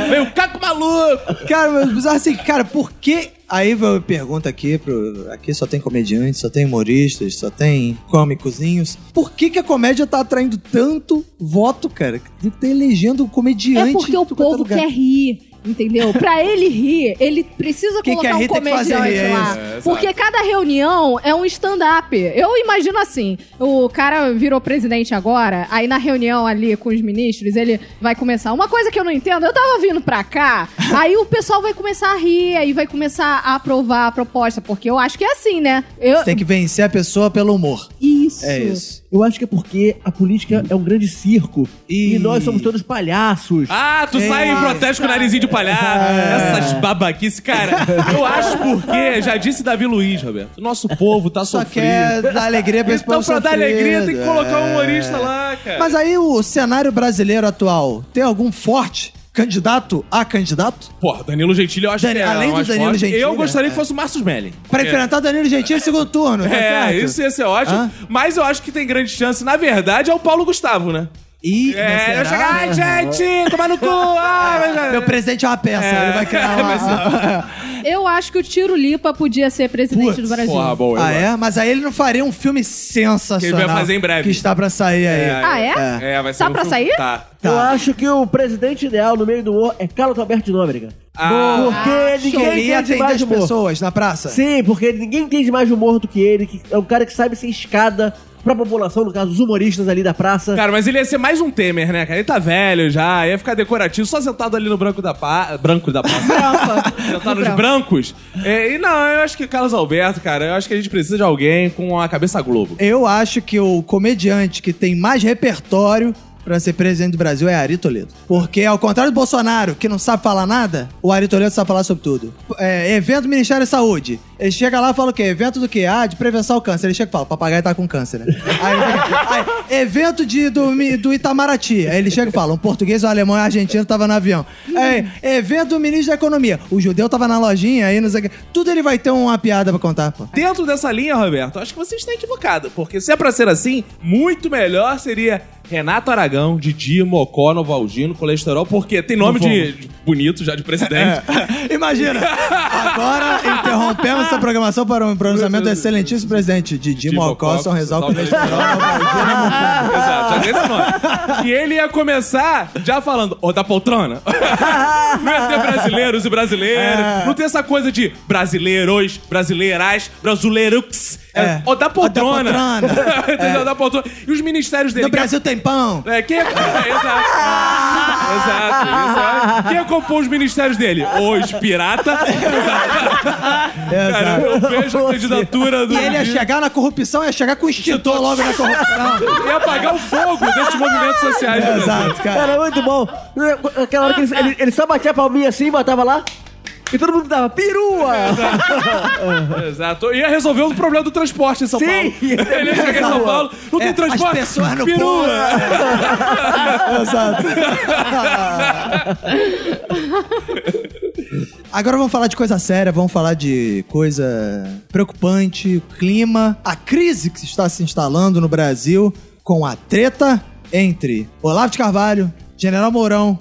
Vem o Caco Maluco! cara, mas assim, cara, por que... Aí eu pergunto aqui, pro... aqui só tem comediantes, só tem humoristas, só tem cômicozinhos. Por que que a comédia tá atraindo tanto voto, cara? Que tá elegendo um comediante É porque o é povo quer rir. Entendeu? Pra ele rir, ele precisa Quem colocar um tem que fazer comediante rir, é lá. isso. É, exato. porque cada reunião é um stand-up. Eu imagino assim: o cara virou presidente agora, aí na reunião ali com os ministros, ele vai começar. Uma coisa que eu não entendo, eu tava vindo pra cá, aí o pessoal vai começar a rir, aí vai começar a aprovar a proposta, porque eu acho que é assim, né? Eu, Tem que vencer a pessoa pelo humor. Isso. É isso. Eu acho que é porque a política é um grande circo. Ih. E nós somos todos palhaços. Ah, tu sai em protesto com o narizinho de palhaço. Essas babaquices, cara. Eu acho porque, já disse Davi Luiz, Roberto, o nosso povo tá Só sofrido. quer dar alegria pra esse Então, povo pra dar sofrido, alegria, tem que colocar um é. humorista lá, cara. Mas aí o cenário brasileiro atual tem algum forte candidato a candidato? Porra, Danilo Gentili eu acho Dani- que é além do mais Danilo forte. Gentili, Eu gostaria é. que fosse o Márcio Smelling. Pra É. enfrentar Danilo Gentili no segundo turno, tá É, certo? isso ia ser ótimo. Hã? Mas eu acho que tem grande chance. Na verdade, é o Paulo Gustavo, né? Ih, mas É, será? eu chegar, ai, gente, tomar no cu. Ah, mas- Meu presidente é uma peça, É. ele vai criar uma... Eu acho que o Tiro Lipa podia ser presidente do Brasil. Porra, boa. Ah, é? Mas aí ele não faria um filme sensacional. Que ele vai fazer em breve. Que está pra sair aí. É, Ah, é? É, vai ser Tá um pra filme- sair? Tá. Tá. Eu acho que o presidente ideal no meio do humor é Carlos Alberto de Nóbrega. Ah, Porque Que ninguém ele ia entende atender mais as humor. pessoas na praça? Sim, porque ninguém entende mais de humor do que ele. Que é um cara que sabe ser escada pra população, no caso, os humoristas ali da praça. Cara, mas ele ia ser mais um Temer, né, cara? Ele tá velho já, ia ficar decorativo, só sentado ali no branco da pá. Branco da pá. sentado nos branco. brancos. É, e não, eu acho que Carlos Alberto, cara, eu acho que a gente precisa de alguém com a cabeça globo. Eu acho que o comediante que tem mais repertório pra ser presidente do Brasil é Ari Toledo. Porque, ao contrário do Bolsonaro, que não sabe falar nada, o Ari Toledo sabe falar sobre tudo. É, evento do Ministério da Saúde. Ele chega lá e fala o quê? Evento do quê? Ah, de prevenção ao câncer. Ele chega e fala, papagaio tá com câncer, né? Aí, aí, evento de, do, do Itamaraty. Aí ele chega e fala, um português, um alemão e um argentino tava no avião. Aí, evento do ministro da economia. O judeu tava na lojinha, aí não sei o quê. Tudo ele vai ter uma piada pra contar, pô. Dentro dessa linha, Roberto, acho que você está equivocado. Porque se é pra ser assim, muito melhor seria Renato Aragão, Didi, Mocó, Novalgino, colesterol, porque tem nome de, de bonito já de presidente. Imagina! Agora interrompemos essa programação para um pronunciamento do excelentíssimo presidente Didi Mocó, São Rezal, Colesterol, Mocó. Exato, já tem esse nome. E ele ia começar já falando, ô, da poltrona. Não ia ter brasileiros e brasileiras. É. Não tem essa coisa de brasileiros, brasileiras, brasileirux. É. É, ô, da poltrona. Ô, da poltrona. Entendeu? Da poltrona. E os ministérios dele. No Brasil tem pão. É, quem é... é, exato. exato, exato. Quem é que compôs os ministérios dele? Os pirata. Cara, eu vejo a candidatura do... E ele ia chegar na corrupção, ia chegar com o extintor logo na corrupção. ia apagar o fogo desses movimentos sociais. Exato, cara. Cara, muito bom. Aquela hora que ele, ele, ele só batia a palminha assim, botava lá. E todo mundo dava perua! Exato. Ia resolver o problema do transporte em São Sim, Paulo. Ele ia chegar em São. Paulo, não É, tem as transporte. pessoas no perua. Exato. Agora vamos falar de coisa séria, vamos falar de coisa preocupante, clima, a crise que está se instalando no Brasil com a treta entre Olavo de Carvalho, General Mourão,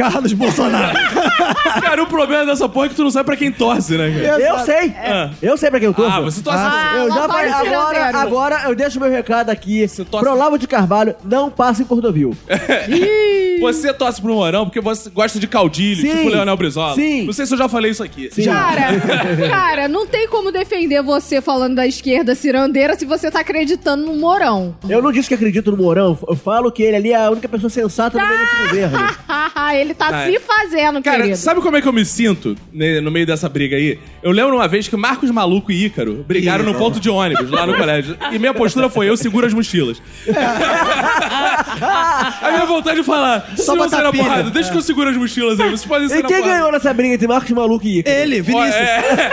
Carlos Bolsonaro. Cara, o problema dessa porra é que tu não sabe pra quem torce, né, cara? Eu sei! Eu sei pra quem eu tô. Ah, você torce... Ah, eu já falei, agora, agora eu deixo meu recado aqui. torce- Pro Olavo de Carvalho, não passa em Cordovil. Você torce pro Morão porque você gosta de caudilho, Sim. tipo o Leonel Brizola. Sim. Não sei se eu já falei isso aqui. Sim. Cara, cara, não tem como defender você falando da esquerda cirandeira se você tá acreditando no Morão. Eu não disse que acredito no Mourão, eu falo que ele ali é a única pessoa sensata no meio desse governo. Ele tá Ah, se fazendo, Cara, querido. sabe como é que eu me sinto né, no meio dessa briga aí? Eu lembro uma vez que Marcos Maluco e Ícaro brigaram no ponto de ônibus lá no colégio. E minha postura foi: eu seguro as mochilas. a minha vontade de falar: Só botar você na porrada, deixa que eu seguro as mochilas aí. Vocês podem ser E quem ganhou nessa briga entre Marcos Maluco e Ica? Ele, Ó, Vinícius. é,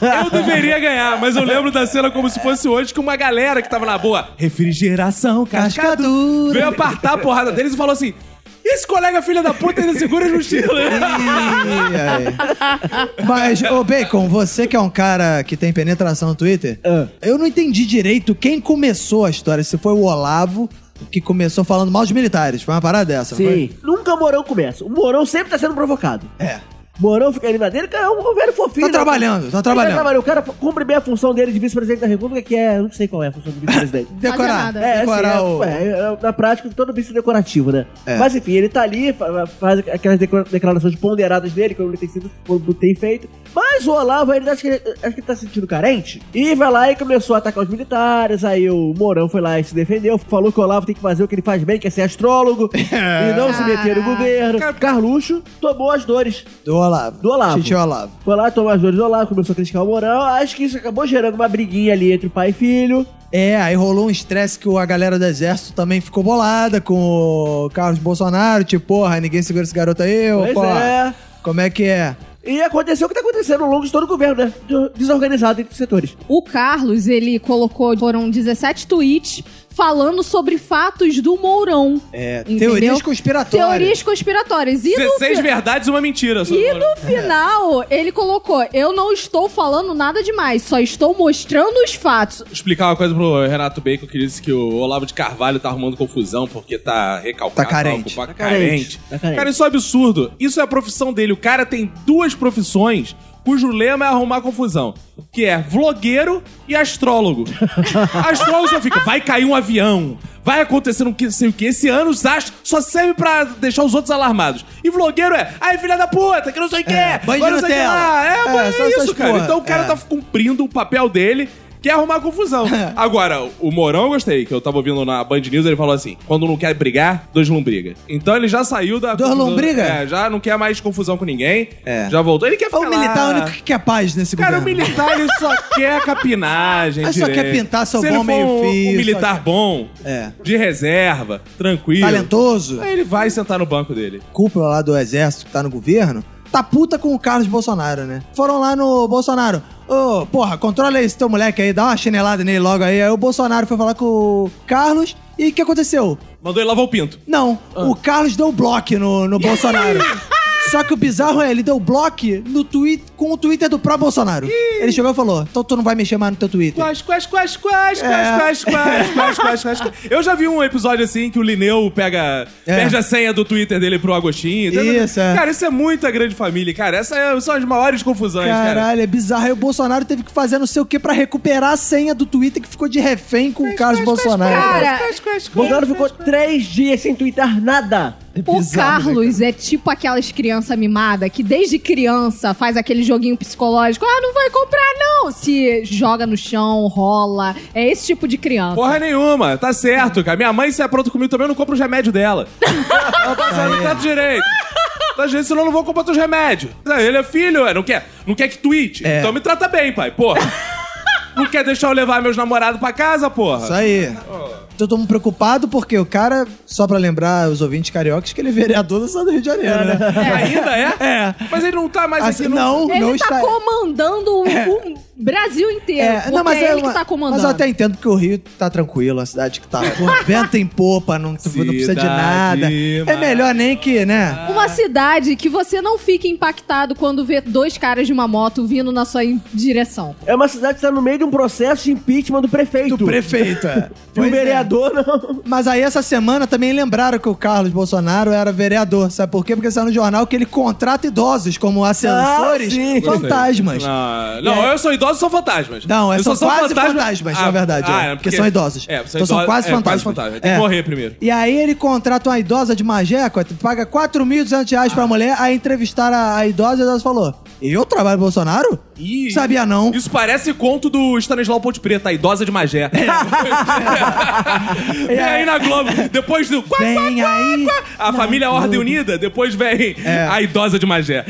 eu deveria ganhar, mas eu lembro da cena como se fosse hoje que uma galera que tava na boa refrigeração, cascadura, Cascadura. veio apartar a porrada deles e falou assim: esse colega filha da puta ainda segura as mochilas. Ih, aí. Mas, ô Bacon, você que é um cara que tem penetração no Twitter, Ah. eu não entendi direito quem começou a história. Se foi o Olavo que começou falando mal dos militares. Foi uma parada dessa, não Sim. Nunca o Mourão começa. O Mourão sempre tá sendo provocado. foi? É. Mourão fica ali na dele, cara, é um, velho fofinho. Tá né? trabalhando, tá Ele trabalhando. trabalhando. O cara cumpre bem a função dele de vice-presidente da República, que é. Não sei qual é a função do vice-presidente. Decorar. É, assim, decorar é, o... é, é, na prática, todo vice decorativo, né? É. Mas enfim, ele tá ali, fa- faz aquelas declarações ponderadas dele, como ele tem, sido, como tem feito. Mas o Olavo, ele acho que, ele- acho que ele tá se sentindo carente. E vai lá e começou a atacar os militares. Aí o Mourão foi lá e se defendeu. Falou que o Olavo tem que fazer o que ele faz bem, que é ser astrólogo. e não se meter no governo. Carluxo tomou as dores Do Olavo. Do Olavo. Titio Olavo. foi lá, tomou as dores do Olavo, começou a criticar o Mourão. Acho que isso acabou gerando uma briguinha ali entre pai e filho. É, aí rolou um estresse que a galera do exército também ficou bolada com o Carlos Bolsonaro. Tipo, porra, ninguém segura esse garoto aí, ô, Pois porra. é. Como é que é? E aconteceu o que tá acontecendo ao longo de todo o governo, né? De- Desorganizado entre os setores. O Carlos, ele colocou, foram 17 tweets falando sobre fatos do Mourão. É, Entendeu? teorias conspiratórias. Teorias conspiratórias. E no, 16 fi- verdades e uma mentira. e no final, ele colocou: Eu não estou falando nada demais, só estou mostrando os fatos. explicar uma coisa pro Renato Bacon, que disse que o Olavo de Carvalho tá arrumando confusão porque tá recalcado. Tá carente. ocupado, Tá carente. carente. Tá carente. Cara, isso é absurdo. Isso é a profissão dele. O cara tem duas profissões cujo lema é arrumar confusão. Que é vlogueiro e astrólogo. astrólogo só fica, vai cair um avião. Vai acontecer um que sei o que. Esse ano os astros só serve pra deixar os outros alarmados. E vlogueiro é, ai filha da puta, que não sei o que. É, não sei o que lá. É, É, é essas isso, cara. Então o cara É. tá cumprindo o papel dele, que é arrumar confusão. Agora, o Morão eu gostei, que eu tava ouvindo na Band News, ele falou assim: quando não quer brigar, dois lombriga. Então ele já saiu da. Dois confusão- lombriga? É, já não quer mais confusão com ninguém. É. Já voltou. Ele quer ficar O militar é lá. o único que quer paz nesse Cara, o governo. militar ele só quer capinagem. Ele só quer pintar seu Se bom meio um, fio, Um só militar quer- bom, É. de reserva, tranquilo. Talentoso. Aí ele vai sentar no banco dele. cúpula lá do exército que tá no governo, tá puta com o Carlos Bolsonaro, né? Foram lá no Bolsonaro. ô, porra, controla esse teu moleque aí, dá uma chinelada nele logo aí. Aí o Bolsonaro foi falar com o Carlos e o que aconteceu? Mandou ele lavar o pinto. Não, o Carlos deu bloco no, no Bolsonaro. Só que o bizarro é, ele deu bloco no tweet, com o Twitter do pró Bolsonaro. Ele chegou e falou: então tu não vai mexer mais no teu Twitter. Quais, quais, quais, quais, É. quais, quais, quais, quais, quais, quais, quais. Eu já vi um episódio assim que o Lineu pega. É. Perde a senha do Twitter dele pro Agostinho. Isso, é. Cara, isso é muita grande família, cara. Essas é- são as maiores confusões, cara. Caralho, é bizarro. Aí o Bolsonaro teve que fazer não sei o que pra recuperar a senha do Twitter que ficou de refém com o Carlos Bolsonaro. Cara, Bolsonaro ficou três dias sem twittar nada. O bizarro, né, Carlos é tipo aquelas crianças mimadas que desde criança faz aquele joguinho psicológico. Ah, não vai comprar não. Se joga no chão, rola. É esse tipo de criança. Porra nenhuma, tá certo, cara. Minha mãe, se é pronto comigo também, eu não compro os remédios dela. Ela passa no trato direito. Tá gente, senão eu não vou comprar teus remédios. Ele é filho, é, não quer, não quer que tweet. É. Então me trata bem, pai, porra. não quer deixar eu levar meus namorados pra casa, porra? Isso aí. Tô todo mundo preocupado porque o cara, só pra lembrar os ouvintes cariocas, que ele é vereador do estado do Rio de Janeiro, né? Ainda é? É. Mas ele não tá mais Assim, aqui. não, Ele não tá está. comandando o, o Brasil inteiro. É, porque não, mas é ele uma- que tá comandando. Mas eu até entendo porque o Rio tá tranquilo, a cidade que tá por vento em popa, não, não precisa de nada. É melhor nem que, né? Uma cidade que você não fica impactado quando vê dois caras de uma moto vindo na sua direção. É uma cidade que tá no meio de um processo de impeachment do prefeito. Do prefeito, é. E o Pois é. vereador não. Mas aí essa semana também lembraram que o Carlos Bolsonaro era vereador. Sabe por quê? Porque saiu no jornal que ele contrata idosos como assessores Ah, sim. fantasmas. Não, não aí- eu sou idoso, sou fantasmas. Não, é são sou quase fantasma- fantasmas, na verdade, é, porque são idosos. É, Então são quase é, fantasmas. fantasmas. Tem É. que morrer primeiro. E aí ele contrata uma idosa de Magé, paga 4.200 reais pra mulher, aí entrevistaram a, a idosa e a idosa falou, eu trabalho no Bolsonaro? Ih, Sabia não. Isso parece conto do Stanislau Ponte Preta, a idosa de Magé. e aí na Globo, depois do... quá, Vem quá, quá, aí A família Ordem Globo. Unida, depois vem É. a idosa de Magé.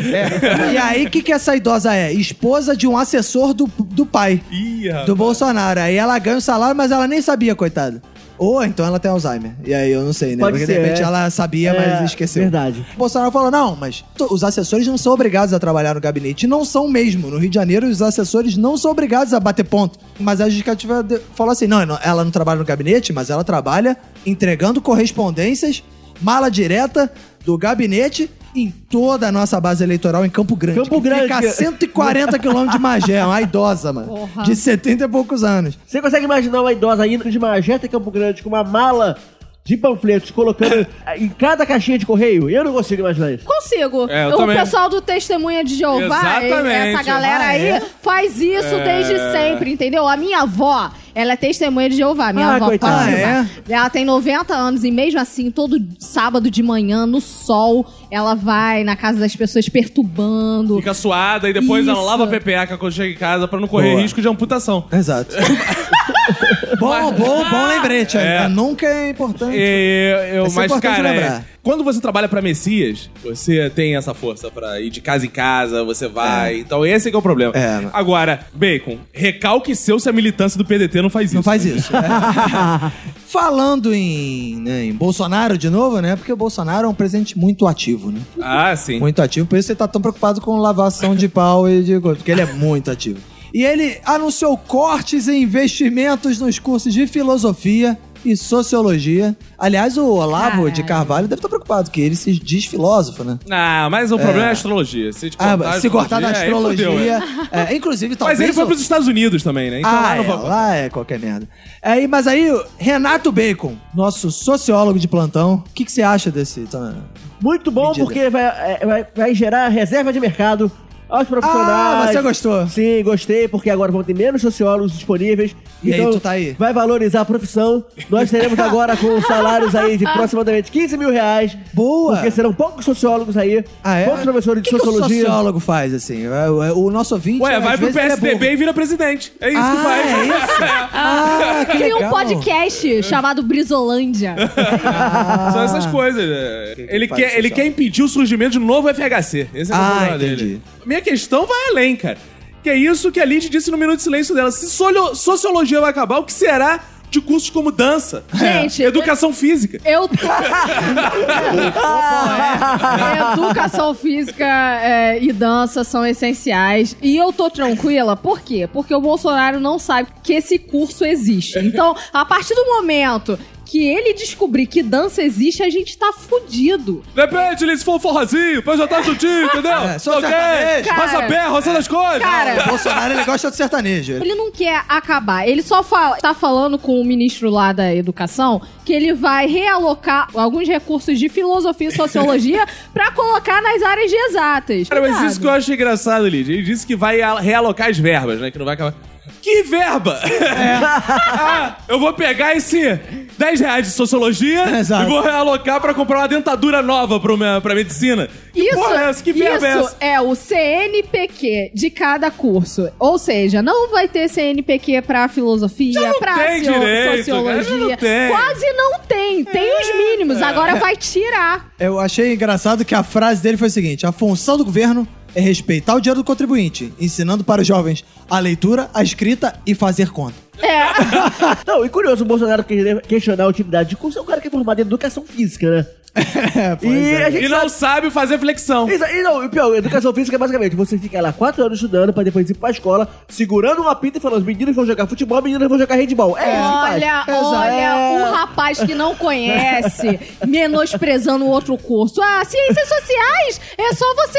E aí, o que, que essa idosa é? Esposa de um assessor do, do pai, Ih, do Bolsonaro. Aí ela ganha o salário, mas ela nem sabia, coitada. Ou então ela tem Alzheimer. E aí eu não sei, né? Pode Porque de ser, repente é. ela sabia, É, mas esqueceu. verdade. O Bolsonaro falou: não, mas os assessores não são obrigados a trabalhar no gabinete. Não são mesmo. No Rio de Janeiro, os assessores não são obrigados a bater ponto. Mas a justificativa de- falou assim: não, ela não trabalha no gabinete, mas ela trabalha entregando correspondências, mala direta do gabinete em toda a nossa base eleitoral em Campo Grande. Campo Grande. Fica a 140 quilômetros de Magé, uma idosa, mano. Porra. De 70 e poucos anos. Você consegue imaginar uma idosa indo de Mageta em Campo Grande com uma mala de panfletos colocando em cada caixinha de correio? Eu não consigo imaginar isso. Consigo. É, eu o também. pessoal do Testemunha de Jeová, Exatamente. essa galera Ah, aí, é? faz isso desde sempre, entendeu? A minha avó, ela é testemunha de Jeová. Minha Ah, avó coitada. Ah, Ela tem 90 anos e mesmo assim, todo sábado de manhã, no sol, ela vai na casa das pessoas perturbando. Fica suada e depois ela Isso. lava a PPA quando chega em casa pra não correr Boa. risco de amputação. Exato. bom, bom, bom lembrete. É. Nunca é importante. É, eu, é mas, importante cara, é, quando você trabalha pra Messias, você tem essa força pra ir de casa em casa, você vai. Então esse que é o problema. É. Agora, Bacon, recalque seu se a militância do PDT não faz isso. Não faz isso. Falando em, né, em Bolsonaro de novo, né? Porque o Bolsonaro é um presidente muito ativo, né? Ah, sim. Muito ativo. Por isso ele tá tão preocupado com lavação de pau e de coisa. Porque ele é muito ativo. E ele anunciou cortes em investimentos nos cursos de filosofia e sociologia. Aliás, o Olavo Caralho. de Carvalho deve estar preocupado, porque ele se diz filósofo, né? Ah, mas o problema é a astrologia. Se, Ah, cortar a se cortar da astrologia. fodeu, é. é, inclusive, talvez. Mas ele foi o- pros Estados Unidos também, né? Então ah, lá é, não vai... lá é qualquer merda. Aí, mas aí, Renato Bacon, nosso sociólogo de plantão, o que, que você acha desse? Muito bom, Medida. porque vai, é, vai, vai gerar reserva de mercado aos profissionais. Ah, você gostou? Sim, gostei, porque agora vão ter menos sociólogos disponíveis. E aí, então, tu tá aí? vai valorizar a profissão. Nós teremos agora com salários aí de aproximadamente 15 mil reais. Boa! Porque serão poucos sociólogos aí, Ah, é? poucos professores que de que o sociologia. sociólogo faz, assim? O, o nosso ouvinte. Ué, vai pro é PSDB burro. e vira presidente. É isso que Ah, faz. é isso? Ah, que Cria um podcast chamado Brizolândia. Ah. São essas coisas. né? Ele, faz quer, ele quer impedir o surgimento de um novo FHC. Esse é o Ah, problema entendi. dele. Minha questão vai além, cara. Que é isso que a Lid disse no Minuto de Silêncio dela. Se sociologia vai acabar, o que será de cursos como dança, Gente, educação física. Eu tô... É, Educação física é, e dança são essenciais. E eu tô tranquila, por quê? Porque o Bolsonaro não sabe que esse curso existe. Então, a partir do momento que ele descobrir que dança existe, a gente tá fudido. Depende, se for um forrozinho, pra já tá juntinho, entendeu? É, só ok? sertanejo. Roça Cara, pé, roçando as coisas. Cara, O Bolsonaro, ele gosta de sertanejo. Ele não quer acabar. Ele só fala, tá falando com o ministro lá da educação que ele vai realocar alguns recursos de filosofia e sociologia pra colocar nas áreas de exatas. Cara, mas Cuidado. isso que eu acho engraçado, Lídia. Ele disse que vai a- realocar as verbas, né? Que não vai acabar. Que verba? ah, eu vou pegar esse 10 reais de sociologia Exato. e vou realocar pra comprar uma dentadura nova pro minha, pra medicina. Que Isso, porra é essa? Que verba é isso essa? é o CNPq de cada curso. Ou seja, não vai ter CNPq pra filosofia, pra tem direito, sociologia. cara, não tem. Quase não tem. Tem os mínimos. Agora vai tirar. Eu achei engraçado que a frase dele foi a seguinte: a função do governo é respeitar o dinheiro do contribuinte, ensinando para os jovens a leitura, a escrita e fazer conta. É. Não, e curioso, o Bolsonaro questionar a utilidade de curso é um cara que é formado em educação física, né? É, E é. a gente E não sabe fazer flexão. Exa- E não, e pior, educação física é basicamente você fica lá quatro anos estudando pra depois ir pra escola, segurando uma pinta e falando: os meninos vão jogar futebol, os meninos vão jogar handball. É isso. Olha, olha, É. o rapaz que não conhece, menosprezando o outro curso. Ah, ciências sociais é só você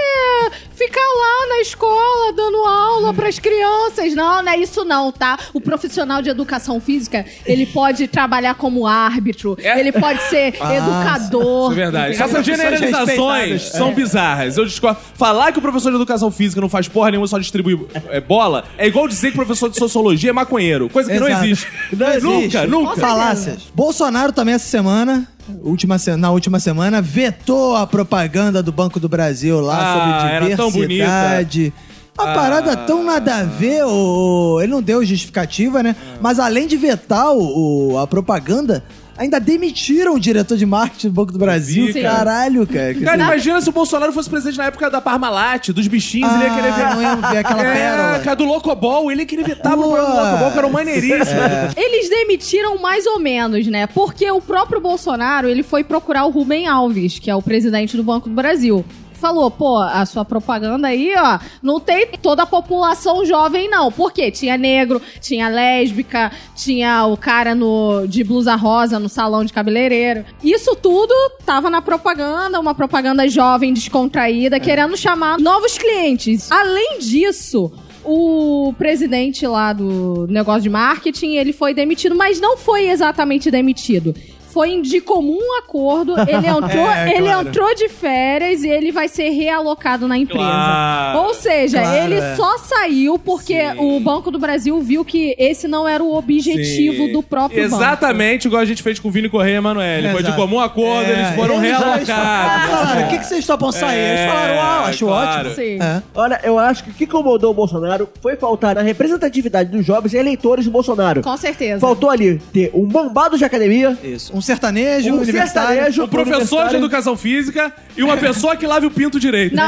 ficar lá na escola dando aula pras crianças. Não, não é isso não, tá? O profissional de educação física, ele pode trabalhar como árbitro, É. ele pode ser educador. Isso é verdade. Essas generalizações são bizarras. Eu discordo. Falar que o professor de educação física não faz porra nenhuma, só distribui é, bola, é igual dizer que o professor de sociologia é maconheiro. Coisa que não Exato. existe. Não existe. Nunca, nunca. Falácias. Bolsonaro também essa semana, última se- na última semana, vetou a propaganda do Banco do Brasil lá Ah, sobre era tão diversidade. Uma Ah. parada tão nada a ver, o, ele não deu justificativa, né? Mas além de vetar o, o- a propaganda, ainda demitiram o diretor de marketing do Banco do Brasil. Sim. Caralho, cara. Que Cara, imagina se o Bolsonaro fosse presidente na época da Parmalat, dos bichinhos, ele ia querer ver. Ah, não ia ver aquela é, pérola. cara, do Locobol, ele ia querer vetar Pô. programa do Locobol, que era um maneiríssimo. Eles demitiram mais ou menos, né? Porque o próprio Bolsonaro, ele foi procurar o Rubem Alves, que é o presidente do Banco do Brasil. Falou, pô, a sua propaganda aí, ó, não tem toda a população jovem, não. Por quê? Tinha negro, tinha lésbica, tinha o cara no, de blusa rosa no salão de cabeleireiro. Isso tudo tava na propaganda, uma propaganda jovem, descontraída, querendo chamar novos clientes. Além disso, o presidente lá do negócio de marketing, ele foi demitido, mas não foi exatamente demitido. Foi de comum acordo, ele entrou, É, ele claro. entrou de férias e ele vai ser realocado na empresa. Claro. Ou seja, Claro, ele é. só saiu porque Sim. o Banco do Brasil viu que esse não era o objetivo Sim. do próprio banco. Exatamente igual a gente fez com o Vini Correia e Emanuele. Foi de comum acordo, É, eles foram eles realocados. falaram, o que, que vocês topam sair? Eles É, falaram, ah, acho claro. ótimo. Sim. É. Olha, eu acho que o que incomodou o Bolsonaro foi faltar na representatividade dos jovens eleitores do Bolsonaro. Com certeza. Faltou ali ter um bombado de academia, Isso. Um sertanejo, um universitário. sertanejo, Um professor de educação física e uma pessoa que lave o pinto direito. Não,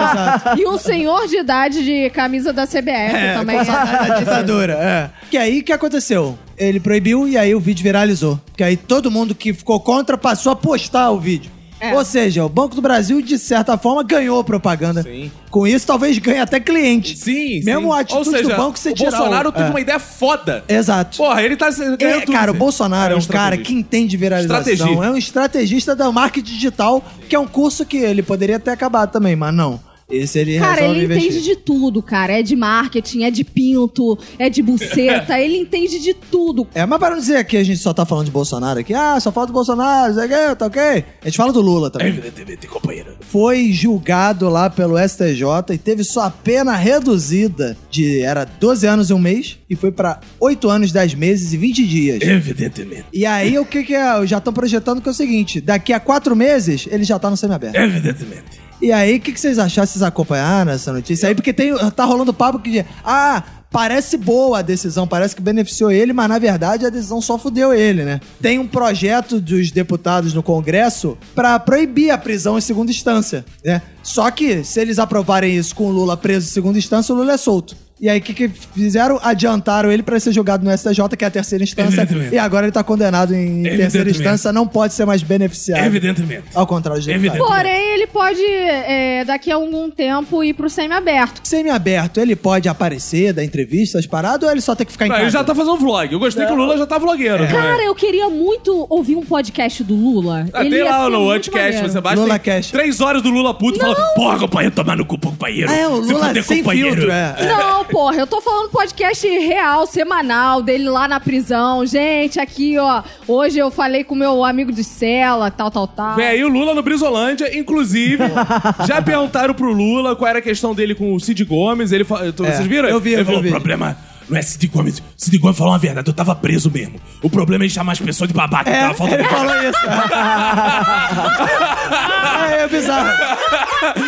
e um senhor de idade de camisa da CBF É, também. com saudade da ditadura, é. Que aí, o que aconteceu? Ele proibiu e aí o vídeo viralizou. Que aí todo mundo que ficou contra passou a postar o vídeo. É. Ou seja, o Banco do Brasil, de certa forma, ganhou propaganda. Sim. Com isso, talvez ganhe até cliente. Sim, Mesmo sim. a atitude Ou seja, do banco, você o tirar Bolsonaro o- teve é. uma ideia foda. Exato. Porra, ele tá ganhando É, tudo. cara, o. Bolsonaro é um cara estrategista. que entende viralização. Estrategista. É um estrategista da marketing digital, que é um curso que ele poderia ter acabado também, mas não. Esse ele Cara, resolve ele investir. entende de tudo, cara. É de marketing, é de pinto, é de buceta. ele entende de tudo. É, mas para não dizer que a gente só tá falando de Bolsonaro aqui, ah, só fala do Bolsonaro, isso aqui, tá ok? A gente fala do Lula também. Evidentemente, companheiro. Foi julgado lá pelo STJ e teve sua pena reduzida de, era 12 anos e um mês, e foi pra 8 anos, 10 meses e 20 dias. Evidentemente. E aí, o que que é? Já estão projetando que é o seguinte, daqui a 4 meses, ele já tá no semiaberto. Evidentemente. E aí, o que, que vocês acharam? Vocês acompanharam essa notícia aí? Porque tem, tá rolando papo que, ah, parece boa a decisão, parece que beneficiou ele, mas na verdade a decisão só fudeu ele, né? Tem um projeto dos deputados no Congresso pra proibir a prisão em segunda instância, né? Só que, se eles aprovarem isso com o Lula preso em segunda instância, o Lula é solto. E aí, o que, que fizeram? Adiantaram ele pra ser julgado no STJ, que é a terceira instância. Evidentemente. E agora ele tá condenado em terceira Evidentemente. instância, não pode ser mais beneficiado. Evidentemente. Ao contrário de Evidente. Porém, ele pode, é, daqui a algum tempo, ir pro semi-aberto. Semi-aberto, ele pode aparecer, dar entrevistas, paradas, ou ele só tem que ficar em Não, casa? ele já tá fazendo vlog. Eu gostei que o Lula já tá vlogueiro. né? Cara, eu queria muito ouvir um podcast do Lula. Ah, Ele tem ia lá no Anticast, maneiro. você baixa. Lula Cast. Três horas do Lula puto falando: Porra, companheiro, tomar no cu, companheiro. Ah, é, o Se Lula fuder, sem companheiro. filtro, é. Não, porra, eu tô falando podcast real, semanal, dele lá na prisão. Gente, aqui, ó, hoje eu falei com meu amigo de cela, tal, tal, tal. Vem aí o Lula no Brisolândia, inclusive, já perguntaram pro Lula qual era a questão dele com o Cid Gomes. Ele fa- É, Vocês viram? eu vi, eu Ele vi falou: o o problema não é Cid Gomes. Cid Gomes falou uma verdade, eu tava preso mesmo. O problema é chamar as pessoas de babaca. É, tava faltando ele falou isso. é, é bizarro.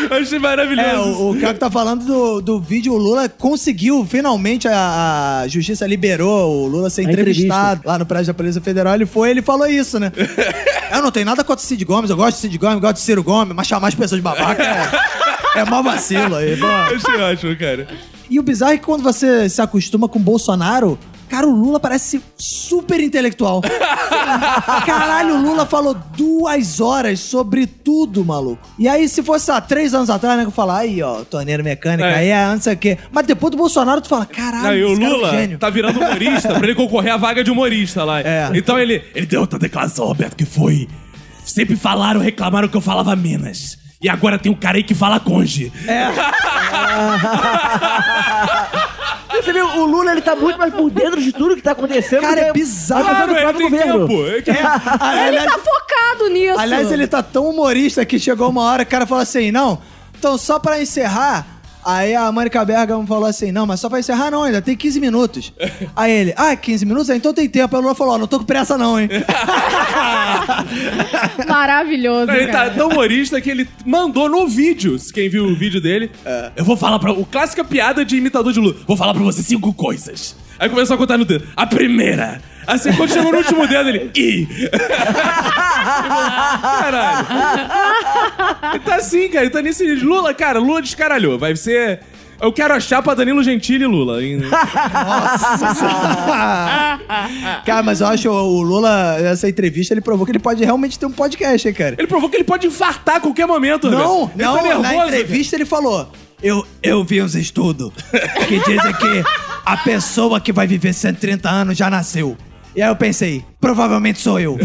Eu achei maravilhoso. É, o, o cara que tá falando do, do vídeo, o Lula conseguiu, finalmente, a, a justiça liberou o Lula ser A entrevistado lá no prédio da Polícia Federal. Ele foi, ele falou isso, né? eu não tenho nada contra o Cid Gomes, eu gosto de Cid Gomes, gosto de Ciro Gomes, mas chamar as pessoas de babaca é, é mó vacilo aí. pô. Eu achei ótimo, cara. E o bizarro é que quando você se acostuma com Bolsonaro, cara, o Lula parece super intelectual. Caralho, o Lula falou duas horas sobre tudo, maluco. E aí, se fosse há três anos atrás, né, que eu falar, aí, ó, torneira mecânica, É. aí é não sei o quê. Mas depois do Bolsonaro, tu fala, caralho, Aí o cara é um Lula tá virando humorista pra ele concorrer à vaga de humorista lá. É. Então ele, ele deu outra declaração, Roberto, que foi. Sempre falaram, reclamaram que eu falava Minas. E agora tem um cara aí que fala conge. Você viu, o Lula ele tá muito mais por dentro de tudo que tá acontecendo. Cara, é bizarro. a pessoa do Claro, ele próprio tem governo. tempo. É que- Ele aliás, tá focado nisso. aliás, ele tá tão humorista que chegou uma hora que o cara falou assim, não, então só pra encerrar... Aí a Mônica Bergamo falou assim: Não, mas só pra encerrar não, ainda tem 15 minutos. Aí ele, ah, 15 minutos? Ah, Então tem tempo. Aí o Lula falou: Ó, não tô com pressa não, hein? Maravilhoso, Ele tá cara. tão humorista que ele mandou no vídeo, quem viu o vídeo dele, eu vou falar pra... O clássica piada de imitador de Lula. Vou falar pra você cinco coisas. Aí começou a contar no dedo. A primeira. Assim, quando chegou no último dedo, ele... Ih! Caralho. Ele tá assim, cara. Ele tá nesse... Lula, cara, Lula descaralhou. Vai ser... Eu quero a chapa Danilo Gentili e Lula. hein? cara, mas eu acho o Lula, nessa entrevista, ele provou que ele pode realmente ter um podcast, hein, cara? Ele provou que ele pode infartar a qualquer momento, Não. Ele não, tá nervoso, na entrevista ele falou. Eu, eu vi uns estudos que dizem que a pessoa que vai viver 130 anos já nasceu. E aí eu pensei, provavelmente sou eu.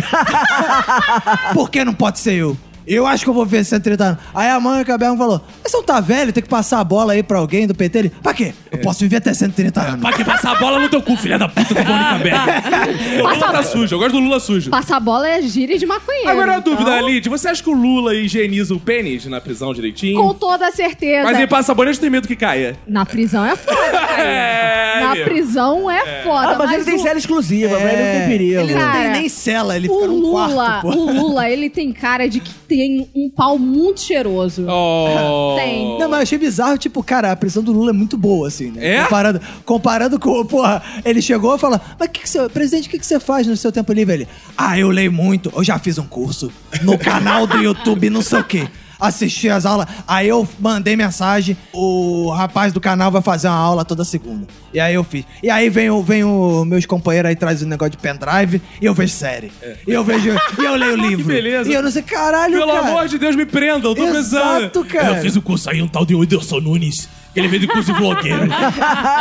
Por que não pode ser eu? Eu acho que eu vou viver 130 anos. Aí a mãe Bergamo falou: Mas você não tá velho, tem que passar a bola aí pra alguém do PT? Ele, pra quê? Eu posso viver até 130 anos. Pra que passar a bola no teu cu, filha da puta do Mônica Berger. O Lula tá sujo, eu gosto do Lula sujo. Passar bola é gíria de maconheiro. Agora uma então, dúvida, Lid, você acha que o Lula higieniza o pênis na prisão direitinho? Com toda certeza. Mas ele passa sabonete tem medo que caia. Na prisão é foda, cara. É, Na meu. prisão é foda. Ah, mas, ele tem o- cela exclusiva, mas ele não tem perigo. Ele não tem nem cela, ele o fica num Lula, quarto, pô. o Lula, ele tem cara de que tem um pau muito cheiroso. Oh. Tem. Não, mas eu achei bizarro, tipo, cara, a prisão do Lula é muito boa, assim, né? É? Comparando, comparando com, porra, ele chegou e falou, mas que que você, presidente, o que, que você faz no seu tempo livre? Ele, ah, eu leio muito, eu já fiz um curso no canal do YouTube, não sei o quê. Assisti as aulas, aí eu mandei mensagem, o rapaz do canal vai fazer uma aula toda segunda. E aí eu fiz. E aí vem, o, vem o, meus companheiros aí trazem um negócio de pendrive e eu vejo série. E eu vejo, e eu leio livro. beleza. E eu não sei, caralho, Pelo cara. amor de Deus, me prenda, eu tô Exato, pensando. cara. Eu fiz o curso aí, um tal de Whindersson Nunes. Que Ele fez o curso de vlogueiro.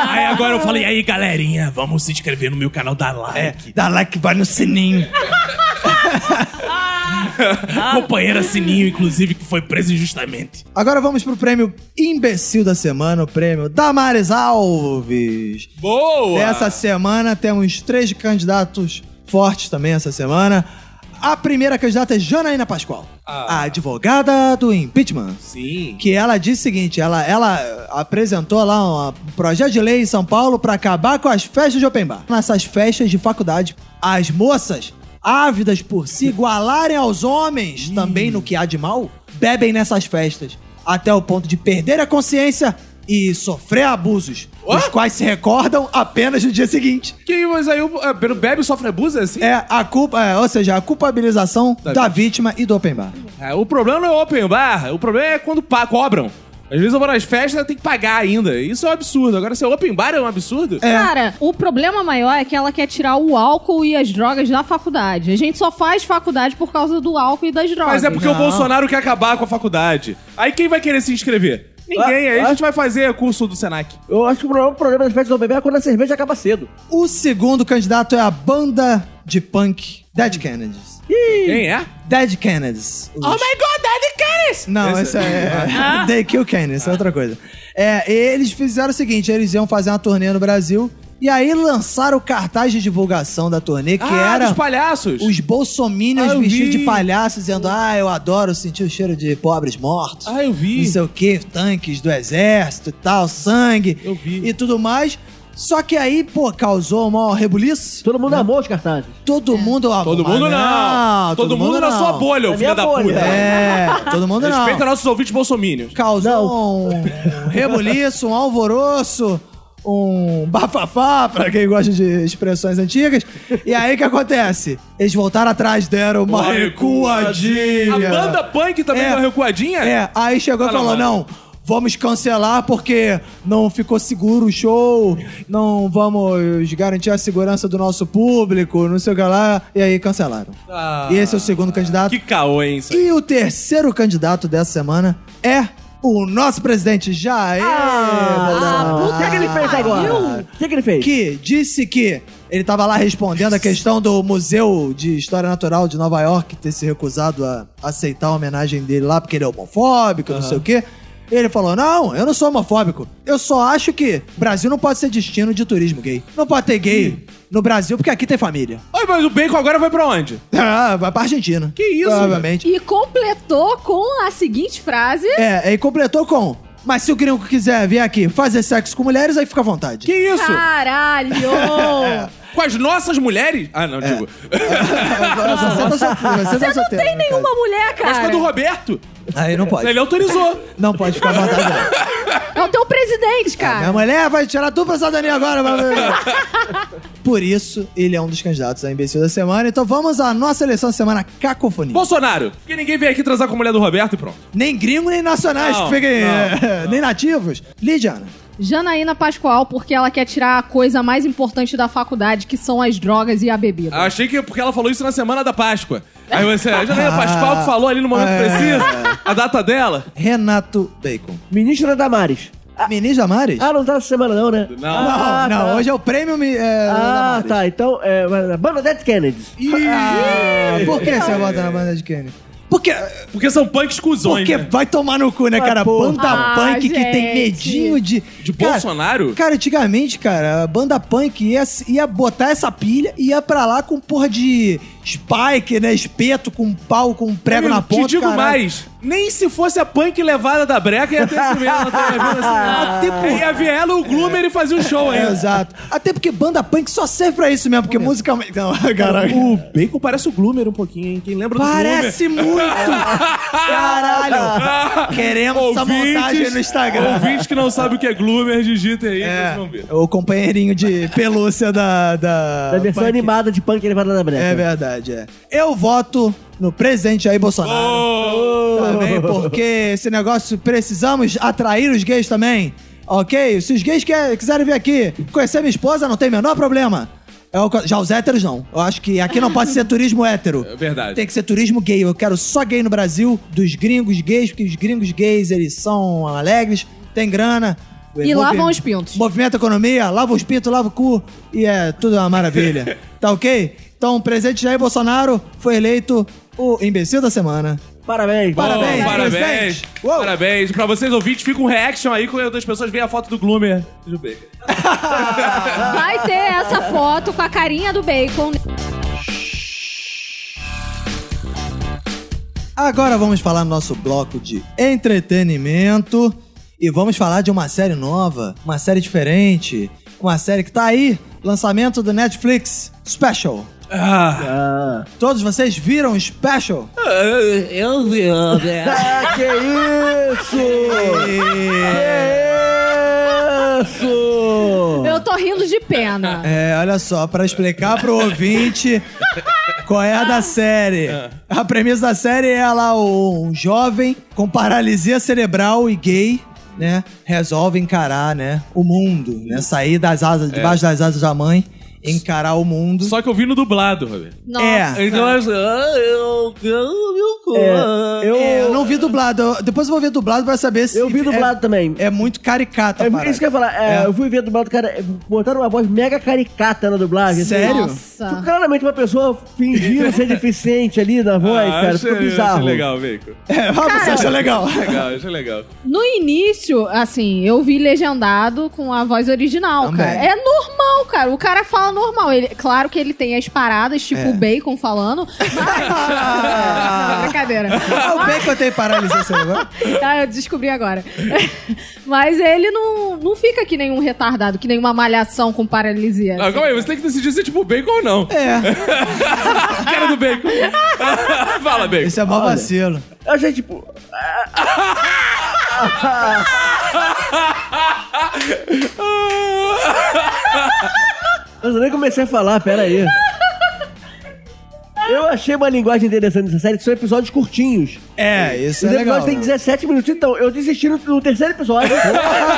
aí agora eu falei, aí galerinha, vamos se inscrever no meu canal da É, like. dá like, vai no sininho. Companheira Sininho, inclusive, que foi preso injustamente. Agora vamos pro prêmio imbecil da semana, o prêmio Damares Alves. Boa! Essa semana temos três candidatos fortes também essa semana. A primeira candidata é Janaína Pascoal, Ah. a advogada do impeachment. Sim. Que ela disse o seguinte: ela, ela apresentou lá um projeto de lei em São Paulo para acabar com as festas de open bar. Nessas festas de faculdade, as moças, ávidas por se igualarem aos homens também no que há de mal, bebem nessas festas, até o ponto de perder a consciência e sofrer abusos, os quais se recordam apenas no dia seguinte. Que, mas aí o é, pelo bebe sofre abuso, é assim? É a culpa, é, ou seja, a culpabilização da, vítima e do open bar. É, o problema não é o open bar, o problema é quando pa- cobram. Às vezes eu vou nas festas tem que pagar ainda. Isso é um absurdo. Agora, se é open bar é um absurdo? Cara, o problema maior é que ela quer tirar o álcool e as drogas da faculdade. A gente só faz faculdade por causa do álcool e das drogas. Mas é porque o Bolsonaro quer acabar com a faculdade. Aí quem vai querer se inscrever? Ninguém. Aí a gente vai fazer curso do Senac. Eu acho que o problema, das festas do bebê é quando a cerveja acaba cedo. O segundo candidato é a banda de punk Dead Kennedys. Quem é? Dead Kennedys. Oh my god, Daddy Kennedy! Não, esse é. They Kill Kennedy, isso é outra coisa. É, eles fizeram o seguinte: eles iam fazer uma turnê no Brasil. E aí lançaram o cartaz de divulgação da turnê, que ah, era dos palhaços. os bolsominions Ah, vestidos vi. de palhaço, dizendo: Ah, eu adoro sentir o cheiro de pobres mortos. Ah, eu vi. Não sei o que, tanques do exército e tal, sangue Eu vi. e tudo mais. Só que aí, pô, causou uma rebuliço. Todo mundo amou os cartazes. Todo mundo. ah, Todo mundo não. Todo, mundo, na não. sua bolha, ô Na filho da bolha. puta. É, todo mundo não. Respeita nossos ouvintes bolsominions. Causou um rebuliço, um alvoroço, um bafafá, pra quem gosta de expressões antigas. E aí o que acontece? Eles voltaram atrás, deram uma Uma recuadinha. A banda punk também É. deu uma recuadinha? É, aí chegou e Ah, não, falou: mano. não, vamos cancelar porque não ficou seguro o show, não vamos garantir a segurança do nosso público, não sei o que lá. E aí cancelaram. Ah, E esse é o segundo candidato. Que caô, hein. E o terceiro candidato dessa semana é o nosso presidente Jair Bolsonaro. O que, é que ele fez agora? O que, é que ele fez? Que disse que ele tava lá respondendo a questão do Museu de História Natural de Nova York ter se recusado a aceitar a homenagem dele lá porque ele é homofóbico, não sei o quê. Ele falou: Não, eu não sou homofóbico. Eu só acho que o Brasil não pode ser destino de turismo gay. Não pode ter gay no Brasil porque aqui tem família. Oi, mas o bacon agora vai pra onde? Ah, vai pra Argentina. Que isso, Provavelmente. E completou com a seguinte frase. É, e completou com. Mas se o gringo quiser vir aqui fazer sexo com mulheres, aí fica à vontade. Que isso? Caralho! Com as nossas mulheres? Ah, não, digo. Você tá solteiro, você tá Você não solteiro, tem né, nenhuma cara? mulher, Mas com a cara. do Roberto. Aí não pode. Ele autorizou. Não pode ficar não. É o teu presidente, Minha cara. mulher vai tirar dupla cidadania agora. vai- Por isso, ele é um dos candidatos a imbecil da semana. Então vamos à nossa eleição da semana cacofonia. Bolsonaro. Porque ninguém veio aqui transar com a mulher do Roberto e pronto. Nem gringo, nem nacionais, Não, que fiquem, eh, nem nativos. Lidiana. Janaína Pascoal, porque ela quer tirar a coisa mais importante da faculdade, que são as drogas e a bebida. Ah, Achei que porque ela falou isso na semana da Páscoa. Aí você, a Janaína Pascoal que falou ali no momento É. preciso, a data dela. Renato Bacon. Ministro da Damares. Ministro Damares? Ah, não tá essa semana não, né? Não. Ah, não, tá. hoje é o prêmio mi- eh, Ah, Damares. tá. Então, é, Bernadette Kennedy. Ah, por que você vota na banda de Kenny? Porque, Porque são punks cuzões, porque né? vai tomar no cu, né, cara? Ah. Banda Ah, punk que tem gente. medinho de. De Cara, Bolsonaro? Cara, antigamente, cara, a banda punk ia, ia botar essa pilha e ia pra lá com porra de spike, né? Espeto com um pau, com um prego Amigo, na ponta. Te digo caralho. mais, nem se fosse a punk levada da breca ia ter esse mesmo. Assim, Até por... Ia vir ela, o Gloomer e fazia o show É, ainda. exato. Até porque banda punk só serve pra isso mesmo, porque musicalmente. Não, caralho. O Bacon parece o Gloomer um pouquinho, hein? Quem lembra do Parece muito! Caralho! Queremos essa Ouvintes- montagem no Instagram. Ouvinte que não sabe o que é Gloomer, digita aí, É, vocês vão ver. o companheirinho de pelúcia da. Da, Da versão punk. animada de punk elevada da breca. É verdade, é. Eu voto no presidente Jair Bolsonaro. Oh! Também, porque esse negócio precisamos atrair os gays também. Ok? Se os gays quer- quiserem vir aqui conhecer minha esposa, não tem o menor problema. É o co- já os héteros não. Eu acho que aqui não pode ser turismo hétero. É verdade. Tem que ser turismo gay. Eu quero só gay no Brasil, dos gringos gays, porque os gringos gays, eles são alegres, têm grana. E lavam os pintos. Movimenta a economia, lava os pintos, lava o cu e é tudo uma maravilha. tá ok? Então, presidente Jair Bolsonaro foi eleito o imbecil da semana. Parabéns. Parabéns, Oh, parabéns. presidente. Uou. Parabéns. Pra vocês ouvintes, fica um reaction aí quando as pessoas veem a foto do Gloomer. do Bacon. Vai ter essa foto com a carinha do bacon. Agora vamos falar no nosso bloco de entretenimento e vamos falar de uma série nova, uma série diferente, uma série que tá aí, lançamento do Netflix Special. Ah, Ah. Todos vocês viram Special? eu vi, né? Ah, que isso! Que isso! Eu tô rindo de pena. É, olha só, pra explicar pro ouvinte qual é a da série. A premissa da série é lá um jovem com paralisia cerebral e gay né, resolve encarar, né, o mundo, né, sair das asas, debaixo das asas da mãe, encarar o mundo. Só que eu vi no dublado, Roberto. Nossa. É. Então, eu, ah, eu, eu, eu, É, eu, É, eu não vi dublado. Eu- depois eu vou ver dublado pra saber se eu vi dublado também. é, é muito caricato. a É, isso que eu ia falar. é, É. Eu fui ver dublado, cara, é, botaram uma voz mega caricata na dublagem. assim. Sério? Nossa. Tipo, claramente uma pessoa fingindo ser deficiente ali na voz, Ah, cara. achei, Ficou bizarro. achei legal, Veiko. É, ah, você acha legal? Legal, achei legal. No início, assim, eu vi legendado com a voz original, Também. cara. É normal, cara. O cara fala normal. Ele, claro que ele tem as paradas, tipo É. o Bacon falando. Mas... Não, brincadeira. Ah, o bacon tem paralisia cerebral? Ah, eu descobri agora. Mas ele não, não fica que nem um retardado, que nem uma malhação com paralisia. Ah, calma aí, você tem que decidir se é tipo bacon ou não. É, Cara do bacon. Fala, bacon. esse é mó vacilo. Eu achei, tipo... Eu nem comecei a falar, pera aí. Eu achei uma linguagem interessante nessa série, que são episódios curtinhos. É, isso Os é legal. episódios têm 17 minutos, então eu desisti no, no terceiro episódio.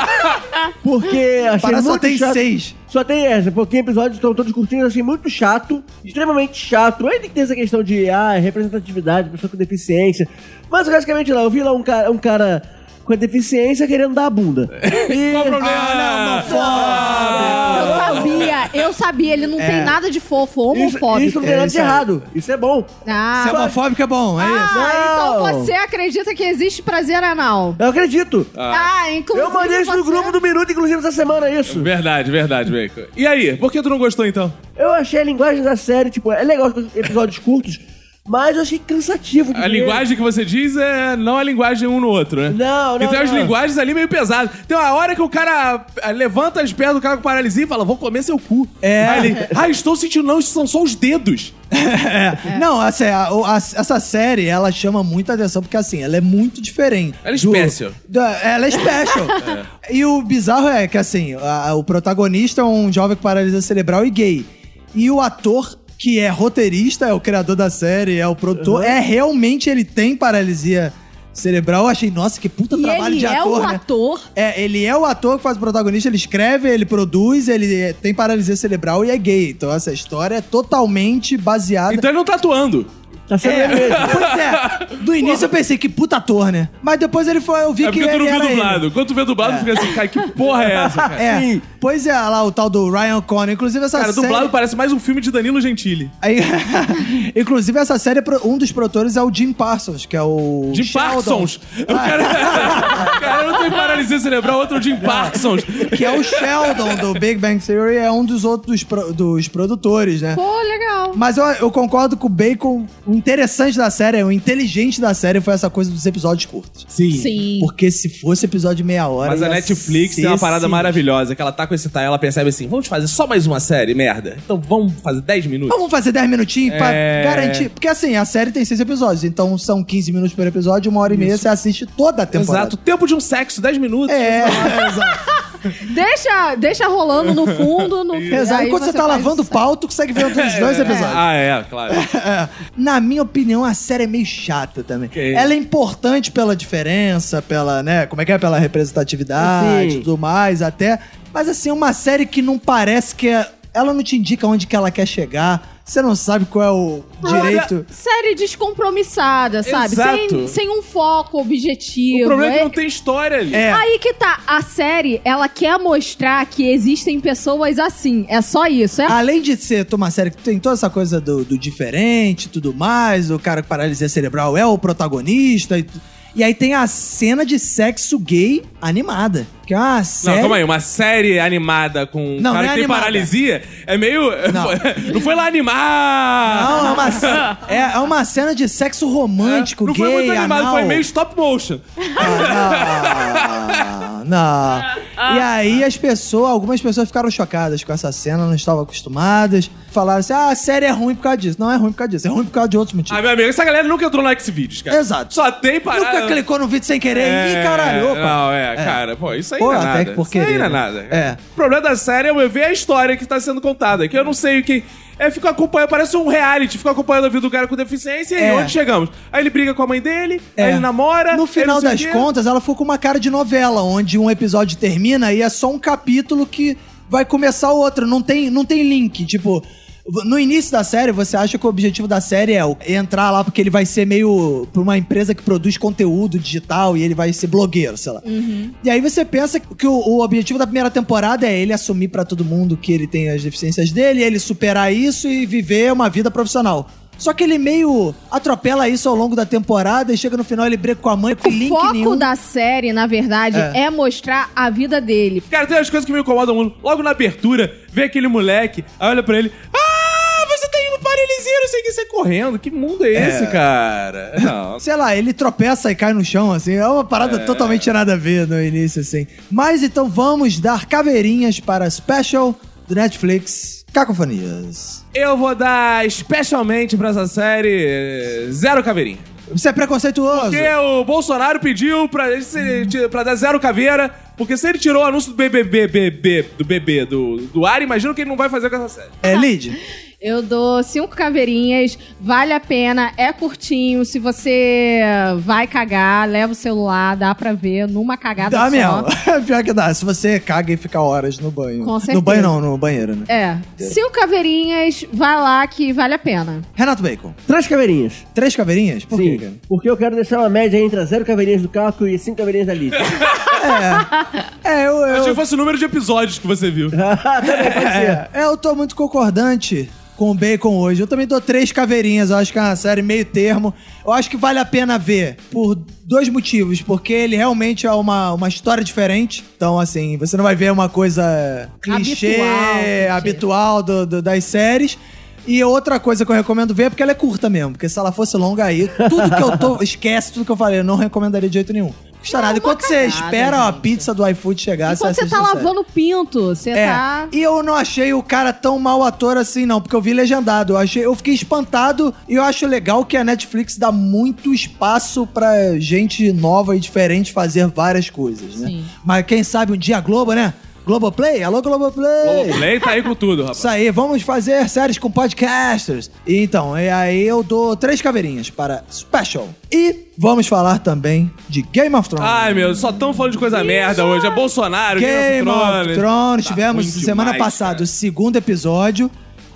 porque achei Parada muito só tem chato. seis. Só tem essa, porque episódios estão todos curtinhos, achei muito chato, extremamente chato. Aí tem que ter essa questão de ah, representatividade, pessoa com deficiência. Mas basicamente lá, eu vi lá um cara, um cara com deficiência querendo dar a bunda. E... Qual o problema? Ah, Eu sabia, eu sabia. Ele não tem nada de fofo, Isso, homofóbico. isso não tem É, nada isso de aí. errado. Isso é bom. Ah, Se é homofóbico é bom, é isso. Ah, então Não. você acredita que existe prazer anal? Eu acredito. Ah, inclusive eu mandei isso no você- grupo do Minuto, inclusive, essa semana, isso. Verdade, verdade, bacon. E aí, por que tu não gostou então? Eu achei a linguagem da série, tipo, é legal com episódios curtos, mas eu achei cansativo. A ver. linguagem que você diz é não a linguagem um no outro, né? Não, Porque não, tem não. linguagens ali meio pesadas. Tem uma hora que o cara ah, levanta as pernas do cara com paralisia e fala, vou comer seu cu. É. Aí ele, ah, estou sentindo não, isso são só os dedos. É. Não, assim, a- a- essa série, ela chama muita atenção porque, assim, ela é muito diferente. Ela é do- special. da- ela é special. E o bizarro é que, assim, a- o protagonista é um jovem com paralisia cerebral e gay. E o ator que é roteirista, é o criador da série, é o produtor, é realmente ele tem paralisia cerebral. Eu achei, nossa, que puta E trabalho ele de é ator, o né? ator. É, ele é o ator que faz o protagonista, ele escreve, ele produz, ele é- tem paralisia cerebral e é gay. Então essa história é totalmente baseada. Então ele não tá atuando. Tá sendo ele É, mesmo. pois é. No início eu pensei que puta ator, né? Mas depois ele foi, eu vi É que porque tu ele não viu ele. dublado. Quando tu vê dublado, tu fica assim, cara, que porra é essa, cara? É, Sim. pois é, lá o tal do Ryan Connor. Inclusive essa Cara, série... dublado parece mais um filme de Danilo Gentili. Aí- Inclusive essa série, um dos produtores é o Jim Parsons, que é o Jim Sheldon. Parsons. O cara, o cara não tem paralisia cerebral, outro é Jim Parsons. Que é o Sheldon do Big Bang Theory, é um dos outros pro- dos produtores, né? Pô, legal. Mas eu, eu concordo com o Bacon. O interessante da série, o inteligente da série foi essa coisa dos episódios curtos. Sim. Porque se fosse episódio de meia hora. Mas a Netflix tem uma parada sinistro. maravilhosa, que ela tá com esse time, ela percebe assim, vamos fazer só mais uma série, merda. Então vamos fazer 10 minutos. Vamos fazer 10 minutinhos pra É. garantir. Porque assim, a série tem seis episódios. Então são 15 minutos por episódio, uma hora e meia, você assiste toda a temporada. Exato, tempo de um sexo, 10 minutos. É, exato. Deixa, deixa rolando no fundo. No, Exato. aí Enquanto você, tá lavando o pau, tu consegue ver outros dois episódios. Ah, é, claro. É. Na minha opinião, a série é meio chata também. Ok. Ela é importante pela diferença, pela, né, como é que é? Pela representatividade e tudo mais, até. Mas assim, é uma série que não parece que é... Ela não te indica onde que ela quer chegar. Você não sabe qual é o direito. Série descompromissada, sabe? Exato. Sem, sem um foco objetivo. O problema é que É- não tem história ali. É. Aí que tá, a série, ela quer mostrar que existem pessoas assim. É só isso, é? Além de ser uma série que tem toda essa coisa do, do diferente e tudo mais, o cara com paralisia cerebral é o protagonista. E, e aí tem a cena de sexo gay animada. Que é uma série. Não, calma aí, uma série animada com um Não, cara não é que tem paralisia é meio. Não. Não foi lá animar! Não, é uma, ce- é, é uma cena de sexo romântico, não gay, foi muito animado, anal. foi meio stop motion. Ah, não, não. E aí as pessoas, algumas pessoas ficaram chocadas com essa cena, não estavam acostumadas. Falaram assim, ah, a série é ruim por causa disso. Não é ruim por causa disso, é ruim por causa de outros motivos. Ah, meu amigo, essa galera nunca entrou no Xvideos, cara. Exato. Só tem parada. Nunca clicou no vídeo sem querer. Ih, caralho, opa. Não, é, cara, pô, isso aí Pô, não é nada. que por isso aí não é né? nada. É. O problema da série é eu ver a história que tá sendo contada, que eu não sei o que... é, fica acompanhando, parece um reality, fica acompanhando a vida do cara com deficiência e É. onde chegamos? Aí ele briga com a mãe dele, É. aí ele namora. No aí final não sei o das quê. contas, ela ficou com uma cara de novela, onde um episódio termina e é só um capítulo que vai começar o outro. Não tem, não tem link. Tipo, no início da série, você acha que o objetivo da série é o- entrar lá porque ele vai ser meio pra uma empresa que produz conteúdo digital e ele vai ser blogueiro, sei lá. E aí você pensa que o, o objetivo da primeira temporada é ele assumir pra todo mundo que ele tem as deficiências dele, ele superar isso e viver uma vida profissional. Só que ele meio atropela isso ao longo da temporada e chega no final ele briga com a mãe com O link foco nenhum. da série, na verdade, É. é. mostrar a vida dele. Cara, tem umas coisas que me incomodam muito. Logo na abertura, vê aquele moleque, aí olha pra ele. Ah, não sei o que, você correndo. Que mundo é esse, cara? Não. Sei lá, ele tropeça e cai no chão, assim. É uma parada totalmente nada a ver no início, assim. Mas então vamos dar caveirinhas para a special do Netflix Cacofonias. Eu vou dar especialmente pra essa série zero caveirinha. Você é preconceituoso? Porque o Bolsonaro pediu pra, ele se- ti- pra dar zero caveira, porque se ele tirou o anúncio do BBB, BB, do bebê do, do ar, imagina o que ele não vai fazer com essa série. É, Lid? Eu dou cinco caveirinhas, vale a pena, é curtinho. Se você vai cagar, leva o celular, dá pra ver numa cagada Dá só. mesmo. Pior que dá. Se você caga e fica horas no banho. Com No certeza. banho não, no banheiro, né? É. Cinco caveirinhas, vai lá que vale a pena. Renato Bacon. Três caveirinhas. Três caveirinhas? Por quê, Sim, cara? porque eu quero deixar uma média entre zero caveirinhas do Caco e cinco caveirinhas da Lid. É, eu... Eu eu achei que fosse o número de episódios que você viu. Também pode ser. É, eu tô muito concordante com o Bacon hoje. Eu também dou três caveirinhas. Eu acho que é uma série meio termo. Eu acho que vale a pena ver por dois motivos. Porque ele realmente é uma, uma história diferente. Então, assim, você não vai ver uma coisa clichê, clichê. habitual do- do- das séries. E outra coisa que eu recomendo ver é porque ela é curta mesmo. Porque se ela fosse longa aí, tudo que eu tô. Esquece tudo que eu falei. Eu não recomendaria de jeito nenhum. Custa nada. Enquanto você cagada, espera a gente. pizza do iFood chegar, Enquanto você assiste tá a lavando pinto, você É. tá. E eu não achei o cara tão mau ator assim, não, porque eu vi legendado. Eu, achei, eu fiquei espantado e eu acho legal que a Netflix dá muito espaço pra gente nova e diferente fazer várias coisas, né? Sim. Mas quem sabe um dia a Globo, né? Globoplay? Alô, Globoplay! O Play tá aí com tudo, rapaz. Isso aí, vamos fazer séries com podcasters. E Então, e aí eu dou três caveirinhas para Special. E vamos falar também de Game of Thrones. Ai, meu, só tão falando de coisa merda hoje. É Bolsonaro, Game of Thrones. Thrones. Tá Tivemos semana demais, passada cara. o segundo episódio.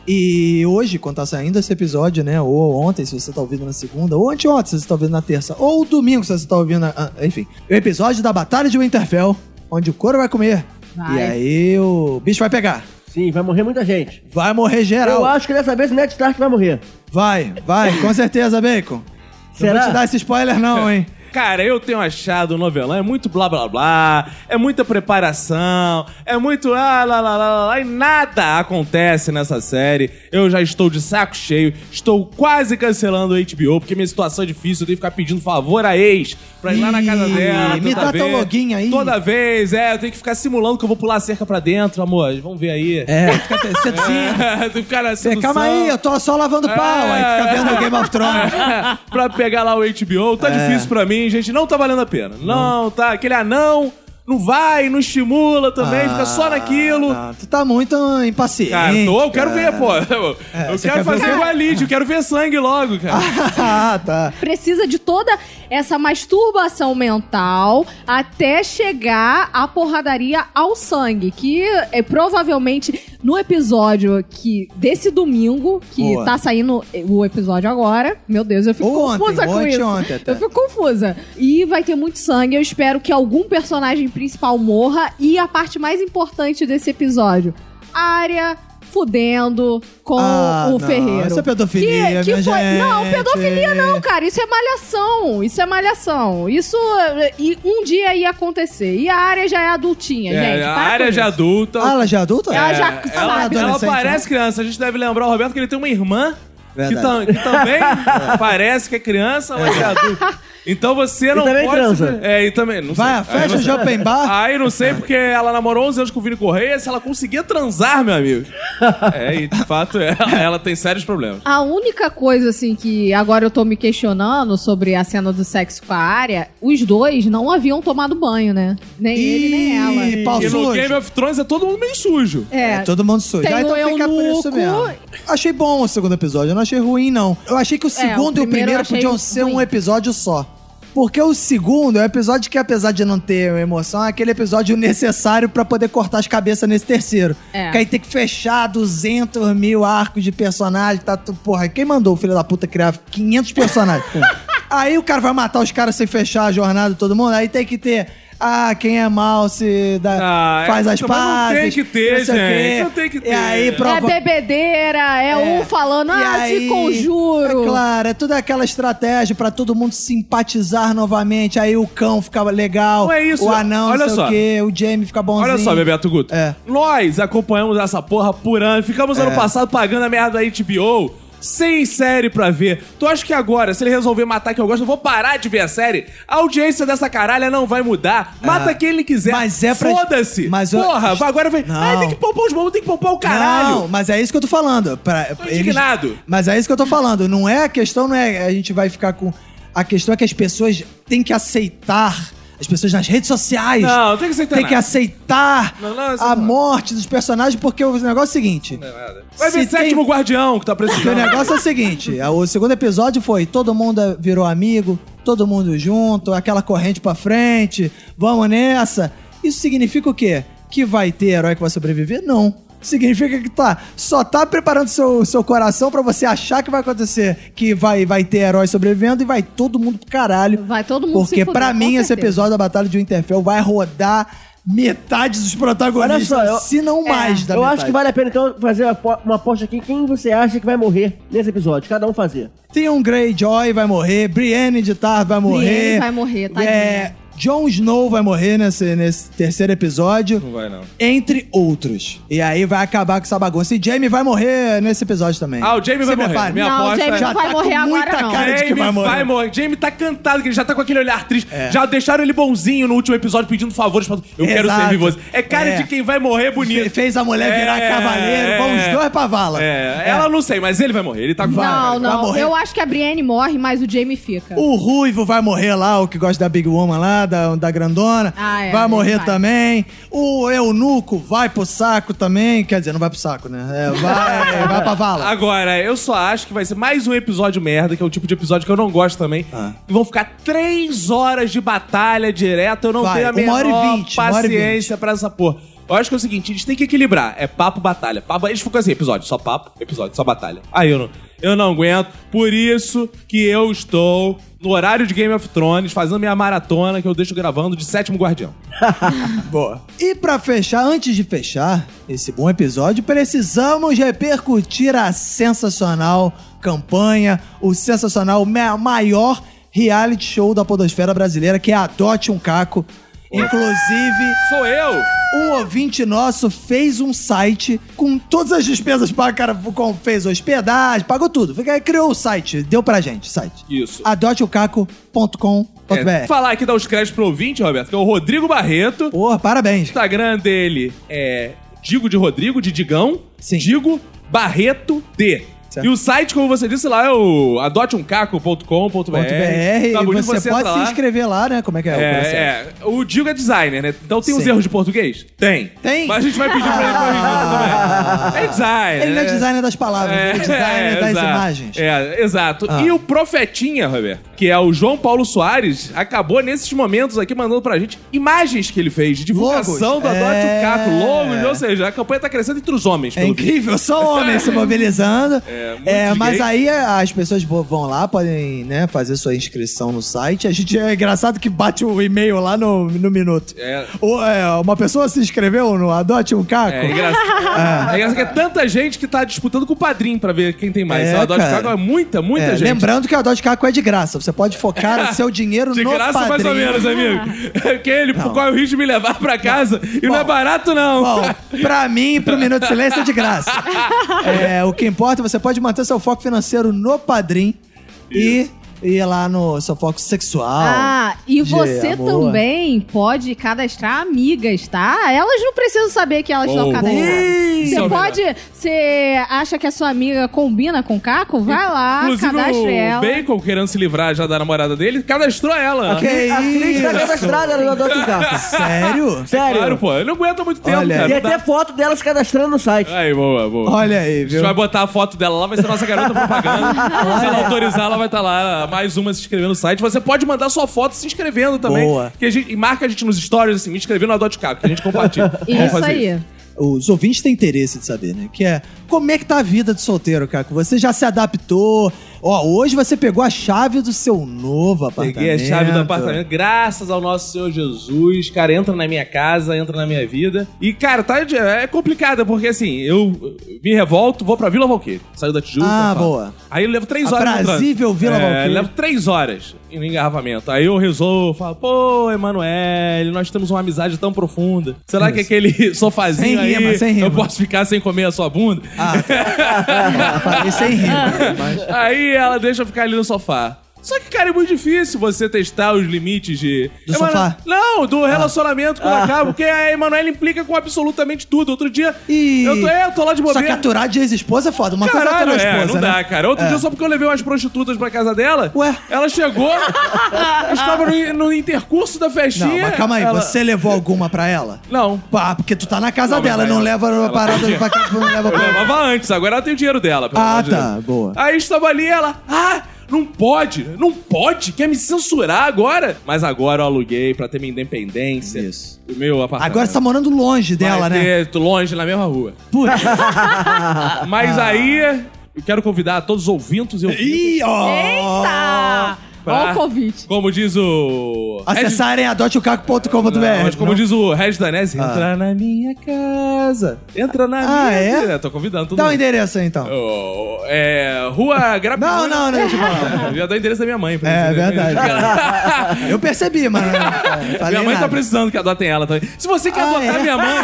E hoje, quando tá saindo esse episódio, né? Ou ontem, se você tá ouvindo na segunda, ou anteontem, se você tá ouvindo na terça, ou domingo, se você tá ouvindo. Na, ah, enfim, o episódio da Batalha de Winterfell, onde o couro vai comer. Vai. E aí o bicho vai pegar. Sim, vai morrer muita gente. Vai morrer geral. Eu acho que dessa vez o Ned Stark vai morrer. Vai, vai, com certeza, Bacon. Será? Não vou te dar esse spoiler, não, hein? Cara, eu tenho achado o novelão é muito blá blá blá, é muita preparação, é muito ah, lá, lá, lá, lá, e nada acontece nessa série. Eu já estou de saco cheio, estou quase cancelando o HBO, porque minha situação é difícil, eu tenho que ficar pedindo favor a ex pra ir lá na casa dela. me dá teu vez. login aí. Toda vez, é, eu tenho que ficar simulando que eu vou pular a cerca pra dentro, amor. Vamos ver aí. É, fica até- você sim. É, tem que ficar na sedução. calma aí, eu tô só lavando pau. Aí fica vendo o Game of Thrones. pra pegar lá o HBO. Tá É. difícil pra mim, gente. Não tá valendo a pena. Não, tá. Aquele anão não vai, não estimula também, fica só naquilo. Ah, Não, tu tá muito impaciente. Cara, tô, eu quero cara. ver, pô. Eu, É, eu quero fazer o eu quero ver sangue logo, cara. ah, tá. Precisa de toda essa masturbação mental até chegar a porradaria ao sangue. Que é provavelmente no episódio que desse domingo, que Boa. tá saindo o episódio agora. Meu Deus, eu fico Ou ontem, confusa com ontem, isso. ontem até. Eu fico confusa. E vai ter muito sangue. Eu espero que algum personagem principal morra. E a parte mais importante desse episódio: Arya fudendo com Ah, o não, Ferreiro. isso é pedofilia, que, que minha foi... gente. Não, pedofilia não, cara. Isso é malhação. Isso é malhação. Isso e um dia ia acontecer. E a área já é adultinha, É, gente. a área de isso. adulta. Ah, ela já é adulta? Ela já É, sabe. ela, ela Adolescente, parece criança. A gente deve lembrar o Roberto que ele tem uma irmã, que, tam- que também parece que é criança, mas é adulto. Então você não também pode... transa. É, e também, não Vai à sei. Aí festa não de sei. open bar. Aí não sei porque ela namorou 11 anos com o Vini Correia, se ela conseguia transar, meu amigo. É, e de fato ela, ela tem sérios problemas. A única coisa, assim, que agora eu tô me questionando sobre a cena do sexo com a área, os dois não haviam tomado banho, né? Nem ele, nem ela. Ih, pau E no sujo. Game of Thrones é todo mundo meio sujo. É, É, todo mundo sujo. Tem Ah, então o fica por isso eunuco. mesmo. Achei bom o segundo episódio, eu não achei ruim, não. Eu achei que o segundo e o primeiro eu primeiro achei podiam ser ruim. um episódio só. Porque o segundo é um episódio que, apesar de não ter emoção, é aquele episódio necessário pra poder cortar as cabeças nesse terceiro. É. Que aí tem que fechar 200 mil arcos de personagem. Tá, porra, quem mandou o filho da puta criar 500 personagens? aí o cara vai matar os caras sem fechar a jornada de todo mundo. Aí tem que ter. Ah, quem é mal se dá, Ah, faz é, as mas não pazes. tem que ter, não gente, não tem que E ter. aí, É prova... É bebedeira, é, um falando, E ah, aí, te conjuro. É claro, é toda aquela estratégia pra todo mundo simpatizar novamente. Aí o cão ficava legal. Não é isso. O anão, Olha não sei só. o quê. O Jamie fica bonzinho. Olha só, Bebeto Guto. É. Nós acompanhamos essa porra por ano. Ficamos ano passado pagando a merda da HBO. Sem série pra ver. Tu acha que agora, se ele resolver matar quem eu gosto, eu vou parar de ver a série? A audiência dessa caralha não vai mudar. Mata Ah, quem ele quiser. mas é pra- Foda-se. mas eu- Porra, agora vem. Não. Ah, tem que poupar os bobos, tem que poupar o caralho. Não, mas é isso que eu tô falando. Pra, indignado. Mas é isso que eu tô falando. Não é a questão, não é a gente vai ficar com. A questão é que as pessoas têm que aceitar. As pessoas nas redes sociais. Não, tem que aceitar Tem que nada. aceitar Não, não, a não. morte dos personagens, porque o negócio é o seguinte. Vai ver se tem- sétimo guardião que tá Porque o precisando. negócio é o seguinte: o segundo episódio foi todo mundo virou amigo, todo mundo junto, aquela corrente pra frente, vamos nessa. Isso significa o quê? Que vai ter herói que vai sobreviver? Não. Significa que tá, só tá preparando seu, seu coração pra você achar que vai acontecer, que vai, vai ter herói sobrevivendo e vai todo mundo pro caralho. Vai todo mundo Porque com mim esse certeza. episódio da Batalha de Winterfell vai rodar metade dos protagonistas, Olha só, eu- se não mais da Eu metade. acho que vale a pena então fazer uma apo- uma aposta aqui. Quem você acha que vai morrer nesse episódio? Cada um fazer. Theon Greyjoy vai morrer, Brienne de Tarth vai morrer. Brienne vai morrer, tadinha. É, Jon Snow vai morrer nesse, nesse terceiro episódio. Não vai, não. Entre outros. E aí vai acabar com essa bagunça. E Jamie vai morrer nesse episódio também. Ah, o Jamie vai morrer. Minha Não, aposta Jamie é- não vai tá morrer com muita agora, não. cara de que Jamie vai morrer. vai morrer. Jamie tá cantado, que ele já tá com aquele olhar triste. É. Já deixaram ele bonzinho no último episódio pedindo favores pra. Eu quero Exato. servir você. É cara É. de quem vai morrer bonito. Fe- Fez a mulher virar É, cavaleiro. Vamos é. dois pra vala. É, ela não sei, mas ele vai morrer. Ele tá com Não, vai não. Eu acho que a Brienne morre, mas o Jamie fica. O Ruivo vai morrer lá, o que gosta da Big Woman lá, da, da grandona. Ah, é, vai morrer vai. também. O Eunuco vai pro saco também. Quer dizer, não vai pro saco, né? É, vai, vai pra vala. Agora, eu só acho que vai ser mais um episódio merda, que é o tipo de episódio que eu não gosto também. Ah. E vão ficar três horas de batalha direto. Eu não Vai, tenho a menor paciência pra essa porra. Eu acho que é o seguinte, eles têm que equilibrar. É papo, batalha. Papo, eles ficam assim, episódio, só papo, episódio, só batalha. Aí eu não, eu não aguento. Por isso que eu estou no horário de Game of Thrones, fazendo minha maratona, que eu deixo gravando de Sétimo Guardião. Boa. E pra fechar, antes de fechar esse bom episódio, precisamos repercutir a sensacional campanha, o sensacional ma- maior reality show da podosfera brasileira, que é Adote um Caco. Inclusive, Sou eu! um ouvinte nosso fez um site com todas as despesas pagas, cara, com- fez hospedagem, pagou tudo. Criou o site, deu pra gente, o site. Isso. adoteocaco.com.br. É, falar aqui, dar os créditos pro ouvinte, Roberto, que é o Rodrigo Barreto. Porra, O parabéns. Instagram dele é Digo de Rodrigo, de Digão. Sim. Digo Barreto D. Certo. E o site, como você disse lá, é o adoteumcaco.com.br. .br, Tá bonito, você, entra pode se lá. inscrever lá, né? Como é que é, o processo? É, é, o Digo é designer, né? Então tem Sim. erros de português? Tem. Tem? Mas a gente vai pedir pra ele corrigir também. É designer. Ele não é né? designer das palavras, ele é designer das exato. imagens. É, exato. Ah. E o Profetinha, Roberto, que é o João Paulo Soares, acabou nesses momentos aqui mandando pra gente imagens que ele fez de divulgação Logos. do Adote É. o Caco, logos, ou seja, a campanha tá crescendo entre os homens, É incrível, só homens se mobilizando. É, É, mas gays. aí é, as pessoas vão lá, podem né, fazer sua inscrição no site. A gente é engraçado que bate o e-mail lá no, no minuto. É. O- é, uma pessoa se inscreveu no Adote um Caco. É engraçado. É engraçado que é tanta gente que tá disputando com o padrinho pra ver quem tem mais. É, o Adote cara. Caco é muita, muita É, gente. lembrando que o Adote Caco é de graça. Você pode focar o seu dinheiro De no graça, mais padrinho. ou menos, amigo. Porque ele Não. corre o risco de me levar pra casa e não é Bom. barato, não. Bom, pra mim, pro Minuto de Silêncio é de graça. É, o que importa, você pode pode manter seu foco financeiro no Padrim e ir lá no seu foco sexual. Ah, e você amor. também pode cadastrar amigas, tá? Elas não precisam saber que elas estão Bom. cadastradas. É Você pode. Você acha que a sua amiga combina com o Caco? Vai lá, Inclusive, cadastre o ela. Bacon, querendo se livrar já da namorada dele, cadastrou ela. Que A Cris tá cadastrada no Adote um Carro. Sério? Sério. Claro, pô. Ele não aguenta muito tempo, Olha, cara. Dá- até foto dela se cadastrando no site. Aí, boa, boa. Olha aí, A gente viu? vai botar a foto dela lá, vai ser nossa garota propaganda. Se ela autorizar, ela vai estar lá, mais uma se inscrevendo no site. Você pode mandar sua foto se inscrevendo também. Boa. Que a gente, e marca a gente nos stories, assim, me inscrever no Adote Caco, que a gente compartilha. Vamos Isso fazer aí. Os ouvintes têm interesse de saber, né? Que é como é que tá a vida de solteiro, Caco? Você já se adaptou? Ó, hoje você pegou a chave do seu novo apartamento. Peguei a chave do apartamento, graças ao nosso Senhor Jesus. Cara, entra na minha casa, entra na minha vida. E, cara, tá, é complicado, porque assim, eu me revolto, vou pra Vila Valqueire. Saio da Tijuca. Ah, boa. Aí eu levo três horas Aprazível. Vila é, Valqueire. levo três horas no engarrafamento. Aí eu resolvo, falo, pô, Emanuele, nós temos uma amizade tão profunda. Será que aquele sofazinho Sem rima, aí sem rima. eu posso ficar sem comer a sua bunda? Ah, falei sem rima. Mas... Aí ela deixa eu ficar ali no sofá. Só que, cara, é muito difícil você testar os limites de. Do sofá? Não, do relacionamento com a Cabo, porque a Emanuele implica com absolutamente tudo. Outro dia. E- Eu, tô, é, eu tô lá de Só que bobeira. aturar de ex-esposa é foda. Uma coisa é Caralho, aturar a é, esposa, não né? dá, cara. Outro É. dia, só porque eu levei umas prostitutas pra casa dela, Ué? ela chegou, eu estava no, no intercurso da Não, festinha. mas calma aí. ela- Você levou alguma pra ela? Não. Pá, porque tu tá na casa Não, dela, não leva uma ela parada tem pra casa, não leva Eu pra levava antes, agora ela tem o dinheiro dela. Ah, tá, Deus. boa. Aí estava ali ela, ah, não pode, não pode, quer me censurar agora? Mas agora eu aluguei pra ter minha independência. Isso. O meu apartamento. Agora você tá morando longe dela, Vai né? ter- tô longe, na mesma rua. Putz. Mas Ah. aí, eu quero convidar todos os ouvintes e ouvintes. Ih, ó! Eita! Pra- Olha o convite. Como diz o... Acessarem adoteocaco.com.br. Como não? diz o Regis Danese, entra na minha casa. Entra na Ah, minha é? Tô convidando todo Dá o endereço aí, então. Oh, é, rua Grabinha. Não, não, não, deixa eu falar. Já dou o endereço da minha mãe. pra É né? verdade. Eu percebi, é, falei minha mãe nada. tá precisando que adotem ela também. Se você quer Ah, adotar é? minha mãe.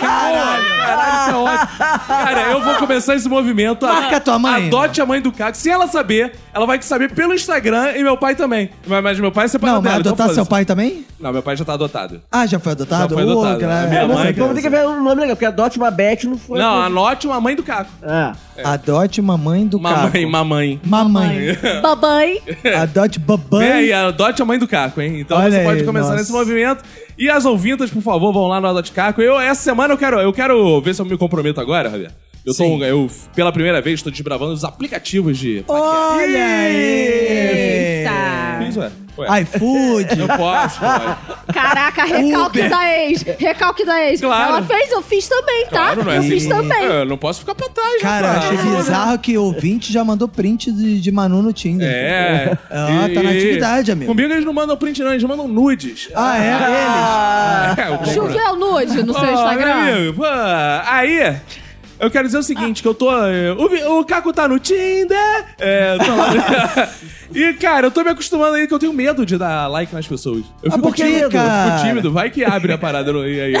caralho, caralho, isso é ótimo. Cara, eu vou começar esse movimento. Marca a tua mãe. Adote a mãe do Caco. Se ela saber, ela vai saber pelo Instagram e meu pai também. Mas, mas meu pai é separado Não, mas dela. então adotar foda-se. seu pai também? Não, meu pai já tá adotado. Ah, já foi adotado? Já foi adotado. Ô, minha é, mãe você- que- Vamos ter que ver um nome legal, porque adote uma Beth não foi. Não, anote uma mãe do Caco. Ah. Adote uma mãe do Mamãe, Caco. mamãe. Mamãe. Babai. Adote babãe. Vem aí, adote a mãe do Caco, hein? Então Olha você pode aí, começar nossa. nesse movimento. E as ouvintas, por favor, vão lá no Adote Caco. Eu, essa semana eu quero, eu quero ver se eu me comprometo agora, Javier. Eu, tô, eu, pela primeira vez, estou desbravando os aplicativos de paquera. Olha aí! Eita. Fiz, ué. Ué. iFood. Não posso, pode. Caraca, recalque Uber. da ex. Recalque da ex. Claro. Ela fez, eu fiz também, tá? Claro, não é eu assim. fiz também. Eu não posso ficar pra trás, Cara, rapaz. achei bizarro que o ouvinte já mandou print de, de Manu no Tinder. É. Ah, tá na atividade, amigo. Comigo eles não mandam print, não, eles mandam nudes. Ah, é? Eles? É, eu compro- Choveu nude no seu meu Instagram? amigo, pô, aí, eu quero dizer o seguinte, que eu tô... é, O, o Caco tá no Tinder, é, tô lá... e, cara, eu tô me acostumando aí que eu tenho medo de dar like nas pessoas. Eu Ah, fico por quê, tímido, eu cara? fico tímido. Vai que abre a parada no- e aí, ó.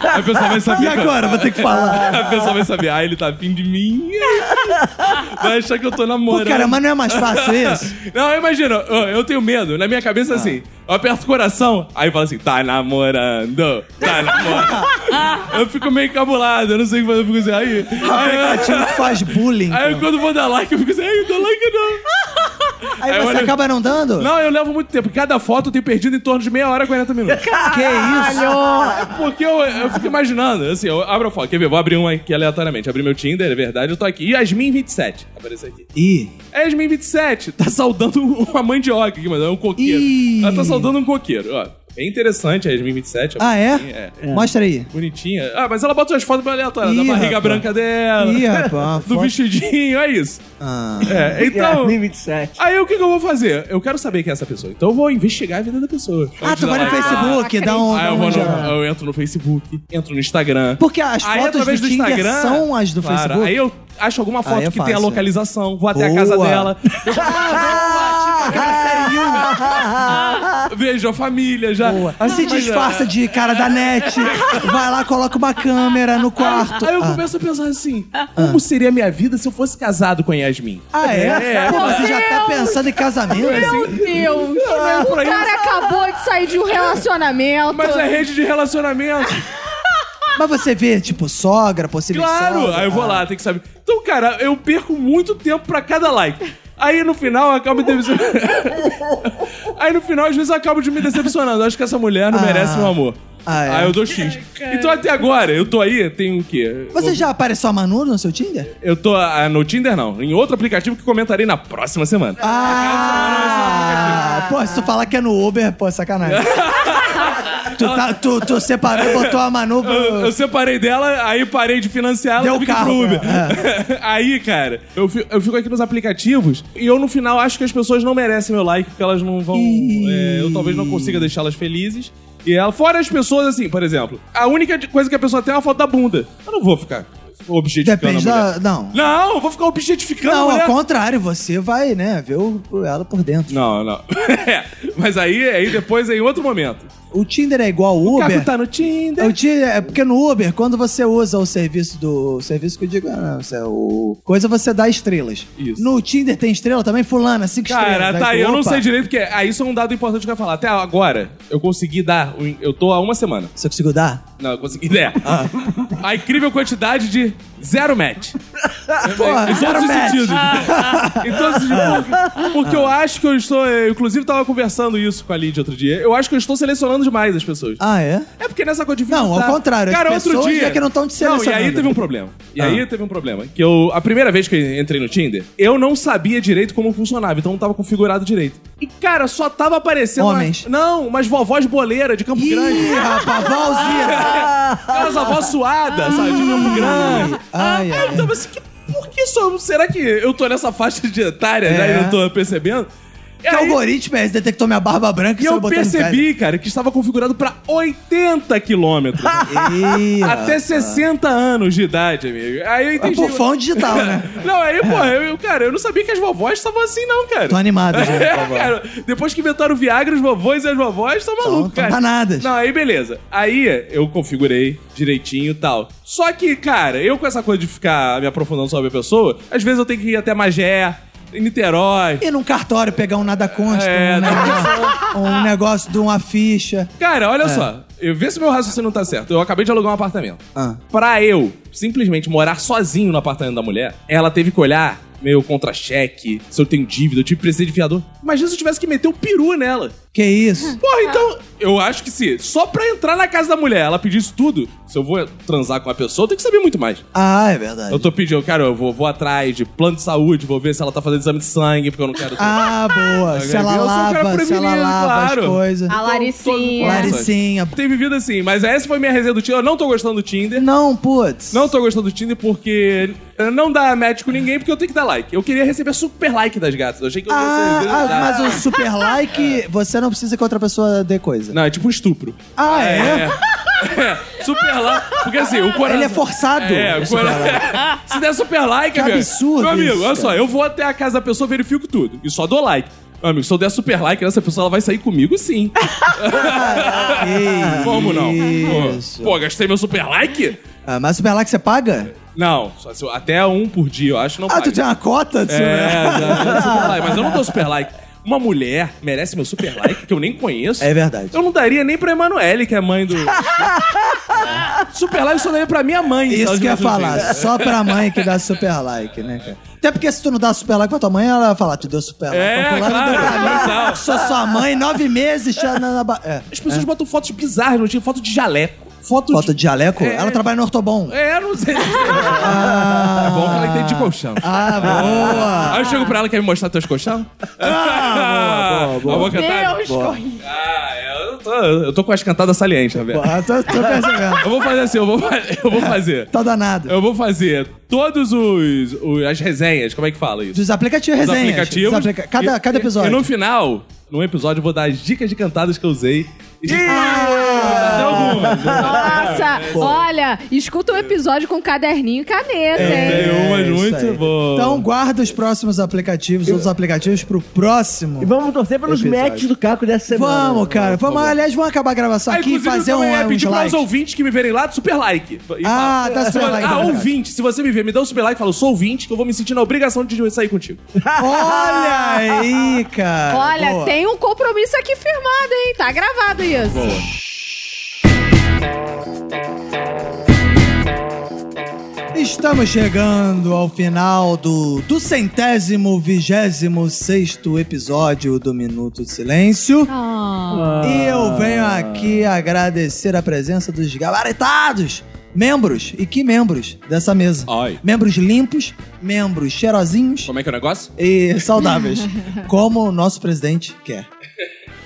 A pessoa vai saber... E agora? Vou ter que falar. A pessoa vai saber, ah, ele tá afim de mim. Vai achar que eu tô Pô, namorando. cara, mas não é mais fácil isso? Não, imagina, eu, eu tenho medo. Na minha cabeça, assim, eu aperto o coração, aí fala assim, tá namorando, tá namorando. eu fico meio encabulado, eu não sei o que fazer, eu fico assim, aí... aí, Aplicativo que faz bullying. aí pô. quando eu vou dar like, eu fico assim, ai, não dá like não. Aí aí você acaba não dando? Não, eu levo muito tempo. Cada foto eu tenho perdido em torno de meia hora e 40 minutos. Que isso? Porque eu, eu fico imaginando, assim, eu abro a foto, quer ver? Vou abrir uma aqui aleatoriamente. Abri meu Tinder, é verdade, eu tô aqui. Yasmin27, apareceu aqui. Ih, Yasmin27 tá saudando uma mandioca aqui, mas é um coqueiro. Ih. Ela tá saudando um coqueiro, ó. É interessante a Yasmin27. ah, é? bonitinha, é? Mostra aí. Bonitinha. Ah, mas ela bota umas fotos aleatórias da barriga rapaz. branca dela. Ih, rapaz, do foto- vestidinho, é isso. Ah. É, então... 2027. Aí o que, que eu vou fazer? Eu quero saber quem é essa pessoa. Então eu vou investigar a vida da pessoa. Ah, tu vai no lá. Facebook, dá um... Aí dá eu, um vou no, eu entro no Facebook, entro no Instagram. Porque as Aí, fotos do através Tinder são as do Claro, Facebook. Aí eu acho alguma foto Aí é que tem a fácil. localização, vou até a Boa. casa dela. Ah, te Vejo a família já. Boa. Ah, Se mas, disfarça ah, de cara da net, vai lá, coloca uma câmera no quarto. Aí eu Ah. começo a pensar assim: como seria a minha vida se eu fosse casado com a Yasmin? Ah, é? É, Pô, é. você já tá pensando em casamento? Meu Deus! o pra cara acabou de sair de um relacionamento. Mas é rede de relacionamento. Mas você vê, tipo, sogra, possível Claro! sogra. Aí eu vou lá, tem que saber. Então, cara, eu perco muito tempo pra cada like. Aí no final eu acabo me decepcionando. Aí no final, às vezes, eu acabo de me decepcionando. Eu acho que essa mulher não Ah. merece meu amor. Ah, é? Aí eu dou X. Então até agora, eu tô aí, tem o quê? Você já apareceu a Manu no seu Tinder? Eu tô ah, no Tinder, não. Em outro aplicativo que comentarei na próxima semana. Ah! Pô, se tu falar que é no Uber, pô, sacanagem. tu, tá, tu, tu separou e botou a Manu pro... Eu, eu separei dela, aí parei de financiar ela Deu carro pro Uber. pra- aí, cara, eu fico, eu fico aqui nos aplicativos e eu no final acho que as pessoas não merecem meu like, porque elas não vão. é, eu talvez não consiga deixá-las felizes. E ela, fora as pessoas, assim, por exemplo, a única coisa que a pessoa tem é uma foto da bunda. Eu não vou ficar objetificando Depende a mulher. da... Não. Não, eu vou ficar objetificando a Não, mulher. ao contrário, você vai, né, ver o- ela por dentro. Não, não. É, Mas aí, aí depois é em outro momento. O Tinder é igual ao O Uber? Caco tá no Tinder. O Tinder, é porque no Uber, quando você usa o serviço do. O serviço que eu digo, ah, não, é o. Coisa você dá estrelas. Isso. No Tinder tem estrela também, fulana, cinco Cara, estrelas. tá Aí eu não sei direito porque. Ah, isso é um dado importante que eu ia falar. Até agora, eu consegui dar. Eu tô há uma semana. Você conseguiu dar? Não, eu consegui dar. A incrível quantidade de zero match. Porra, em todos os sentidos. em todos os sentidos. Porque, eu acho que eu estou. Eu, inclusive, tava conversando isso com a Lidia outro dia. Eu acho que eu estou selecionando demais as pessoas. Ah, é? É porque nessa coisa de Não, ao contrário, as Cara, outro pessoas dia. é que não tão te Não, e selecionando. aí teve um problema. E Ah. aí teve um problema. Que eu. A primeira vez que eu entrei no Tinder, eu não sabia direito como funcionava, então não tava configurado direito. E, cara, só tava aparecendo. Homens. Uma, não, umas vovós boleiras de Campo Grande. Ih, rapaz, Valzira! Aquelas avós suadas, sabe? De Campo Grande. Ai, Aí ai. eu tava assim, que, por que só. Será que eu tô nessa faixa de etária É. já e não tô percebendo? E Que aí- algoritmo é esse? Detectou minha barba branca e saiu eu percebi, cara, que estava configurado pra 80 quilômetros. Até 60 anos de idade, amigo. Aí eu É entendi. por fã digital, né? Não, aí, pô, eu, cara, eu não sabia que as vovós estavam assim, não, cara. Tô animado já, É, cara, depois que inventaram o Viagra, os vovôs e as vovós estão malucos, tão cara. danadas. Não, aí beleza. Aí eu configurei direitinho e tal. Só que, cara, eu com essa coisa de ficar me aprofundando sobre a pessoa, às vezes eu tenho que ir até Magé, em Niterói. E num cartório pegar um nada consta, É, um, negócio, um negócio de uma ficha. Cara, É. olha só. Eu vê se meu raciocínio não tá certo. Eu acabei de alugar um apartamento. Ah. Pra eu simplesmente morar sozinho no apartamento da mulher, ela teve que olhar meu contra-cheque, se eu tenho dívida, eu tive precisar de fiador. Imagina se eu tivesse que meter o peru nela. Que isso? Porra, então, eu acho que se só pra entrar na casa da mulher ela pedisse tudo, se eu vou transar com a pessoa, eu tenho que saber muito mais. Ah, é verdade. Eu tô pedindo, cara, eu vou, vou atrás de plano de saúde, vou ver se ela tá fazendo exame de sangue, porque eu não quero. Ah, boa. Se ela Eu sou um cara lava, se ela prevenido, lava claro. as coisas. A Laricinha. Laricinha. Tem vivido assim, mas essa foi minha resenha do Tinder. Eu não tô gostando do Tinder. Não, putz. Não tô gostando do Tinder porque eh, não dá match com ninguém porque eu tenho que dar like. Eu queria receber super like das gatas. Eu achei que eu ia Ah, ser- ah, mas o super like, você não precisa que outra pessoa dê coisa. Não, é tipo um estupro. Ah, é? É, super like. Porque assim, o coração. Ele é forçado. É, o o super cora- Se der super like, Que amigo. absurdo Meu amigo, isso, olha só, eu vou até a casa da pessoa, verifico tudo. E só dou like. Meu amigo, se eu der super like nessa pessoa, ela vai sair comigo sim. Como não? Pô, pô, gastei meu super like? Ah, mas super like você paga? Não, só se eu- até um por dia, eu acho, não Ah, paga. tu tem uma cota É, já- já- super like, mas eu não dou super like. Uma mulher merece meu super like, que eu nem conheço. É verdade. Eu não daria nem pra Emanuele, que é mãe do. super like eu só daria pra minha mãe. Isso que eu ia falar, só pra mãe que dá super like, né, cara? Até porque se tu não dá super like pra tua mãe, ela vai falar, tu deu super like. É, pra fulano, claro, deu pra mim. Sou sua mãe, nove meses, na, na ba- é. As pessoas botam fotos bizarras, não tinha foto de jaleco. Foto, Foto de jaleco? É. Ela trabalha no Ortobon. É, não sei. Ah, É bom que ela entende de colchão. Ah, boa. Aí eu chego pra ela, quer me mostrar teus colchão? Ah, boa, boa, cantar? Deus, Boa. corri. Ah, eu tô, eu tô com as cantadas salientes, Roberto. Ah, tô, tô percebendo. Eu vou fazer assim, eu vou, eu vou fazer. Tá danado. Eu vou fazer todos os, os- as resenhas, como é que fala isso? Dos aplicativos Dos resenhas. aplicativos. Dos aplica- Cada, E- cada episódio. E, no final, no episódio, eu vou dar as dicas de cantadas que eu usei. Nossa, olha, escuta o episódio com caderninho e caneta, hein? Tem umas É muito aí. boas. Então guarda os próximos aplicativos, outros aplicativos pro próximo. E vamos torcer pelos Episódio. matches do Caco dessa semana. Vamos, cara. Vamos, aliás, vamos acabar a gravação Ah, aqui e fazer um, uns pedir para os ouvintes que me verem lá, super like. Ah, tá super like, Ah, é ouvinte, se você me ver, me dá um super like e fala, eu sou ouvinte, que eu vou me sentir na obrigação de sair contigo. Olha aí, cara. Olha, Boa. tem um compromisso aqui firmado, hein? Tá gravado isso. Estamos chegando ao final do, do centésimo, vigésimo sexto episódio do Minuto de Silêncio. Ah. E eu venho aqui agradecer a presença dos gabaritados membros. E que membros dessa mesa? Ai. Membros limpos, membros cheirosinhos Como é que é o negócio? e saudáveis, como o nosso presidente quer.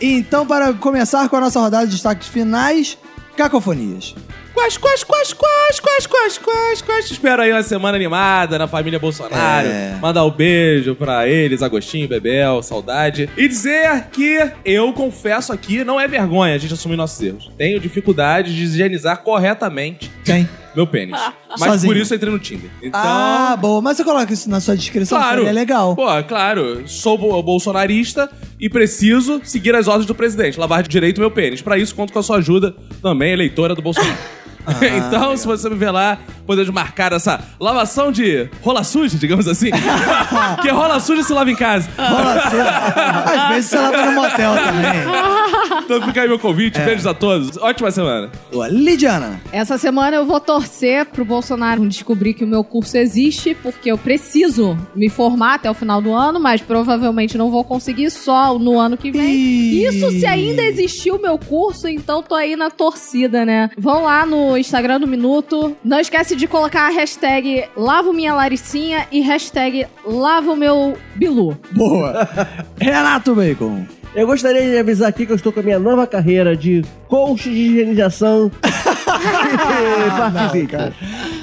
Então, para começar com a nossa rodada de destaques finais, cacofonias. Quais, quais, quais, quais, quais, quais, quais, quais. Espero aí uma semana animada na família Bolsonaro. É. Mandar um beijo pra eles, Agostinho, Bebel, saudade. E dizer que eu confesso aqui, não é vergonha a gente assumir nossos erros. Tenho dificuldade de higienizar corretamente Quem? meu pênis. Mas Sozinho. por isso eu entrei no Tinder. Então. Ah, boa. Mas você coloca isso na sua descrição, Claro. seria legal. Pô, claro. Sou bo- bolsonarista e preciso seguir as ordens do presidente. Lavar direito meu pênis. Pra isso, conto com a sua ajuda também, eleitora do Bolsonaro. então, se você me ver lá, podemos marcar essa lavação de rola suja, digamos assim. Porque rola suja se lava em casa. Rola assim. Às vezes você lava no motel também. Então fica aí meu convite. É. Beijos a todos. Ótima semana. Boa. Lidiana. Essa semana eu vou torcer pro Bolsonaro descobrir que o meu curso existe, porque eu preciso me formar até o final do ano, mas provavelmente não vou conseguir só no ano que vem. Ih. Isso se ainda existir o meu curso, então tô aí na torcida, né? Vão lá no Instagram do Minuto. Não esquece de colocar a hashtag Lavo Minha Laricinha e hashtag Lavo Meu Bilu. Boa. Renato Bacon. Eu gostaria de avisar aqui que eu estou com a minha nova carreira de coach de higienização participa.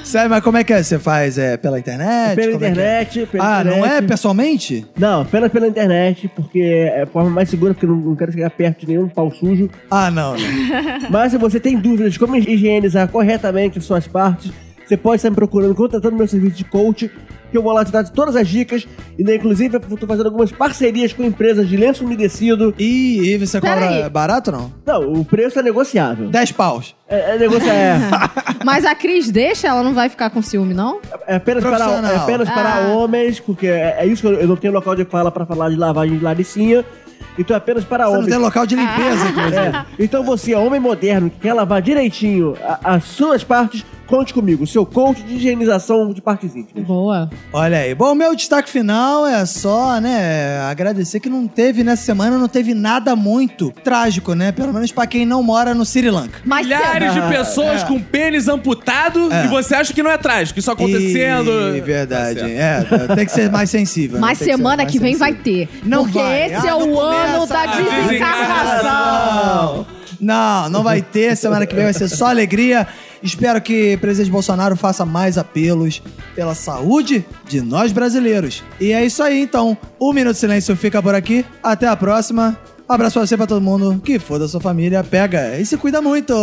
Sério, mas como é que é? Você faz é, pela internet? Pela Como é que é? internet, pela Ah, não é internet. pessoalmente? Não, apenas pela internet, porque é a forma mais segura, porque eu não, não quero chegar perto de nenhum pau sujo. Ah, não. não. Mas se você tem dúvidas de como higienizar corretamente suas partes, você pode estar me procurando, contratando meu serviço de coach, que eu vou lá te dar todas as dicas. E né, inclusive eu tô fazendo algumas parcerias com empresas de lenço umedecido. E, e você Pera cobra aí. barato ou não? Não, o preço é negociável. 10 paus. É, é negociável. Mas a Cris deixa, ela não vai ficar com ciúme, não? É apenas para, é apenas para Ah. homens, porque é, é isso que eu, eu não tenho local de fala para falar de lavagem de laricinha. Então é apenas para Você não homens. tem local de limpeza, inclusive. É. Então você, homem moderno, que quer lavar direitinho a- as suas partes, conte comigo. Seu coach de higienização de partes íntimas. Boa. Olha aí. Bom, o meu destaque final é só, né, agradecer que não teve, nessa semana, não teve nada muito trágico, né? Pelo menos pra quem não mora no Sri Lanka. Mas Milhares de Ah, pessoas é. com pênis amputado É. e você acha que não é trágico, isso acontecendo. Ih, verdade. Tá é, tem que ser mais sensível. Mas né? Tem ser semana mais que vem vai sensível. ter. Não porque vai. esse Ah, é o ano da a desencarnação. Não, não vai ter. Semana que vem vai ser só alegria. Espero que o presidente Bolsonaro faça mais apelos pela saúde de nós brasileiros. E é isso aí, então. O Minuto de Silêncio fica por aqui. Até a próxima. Abraço pra você pra todo mundo. Que for da sua família. Pega e se cuida muito.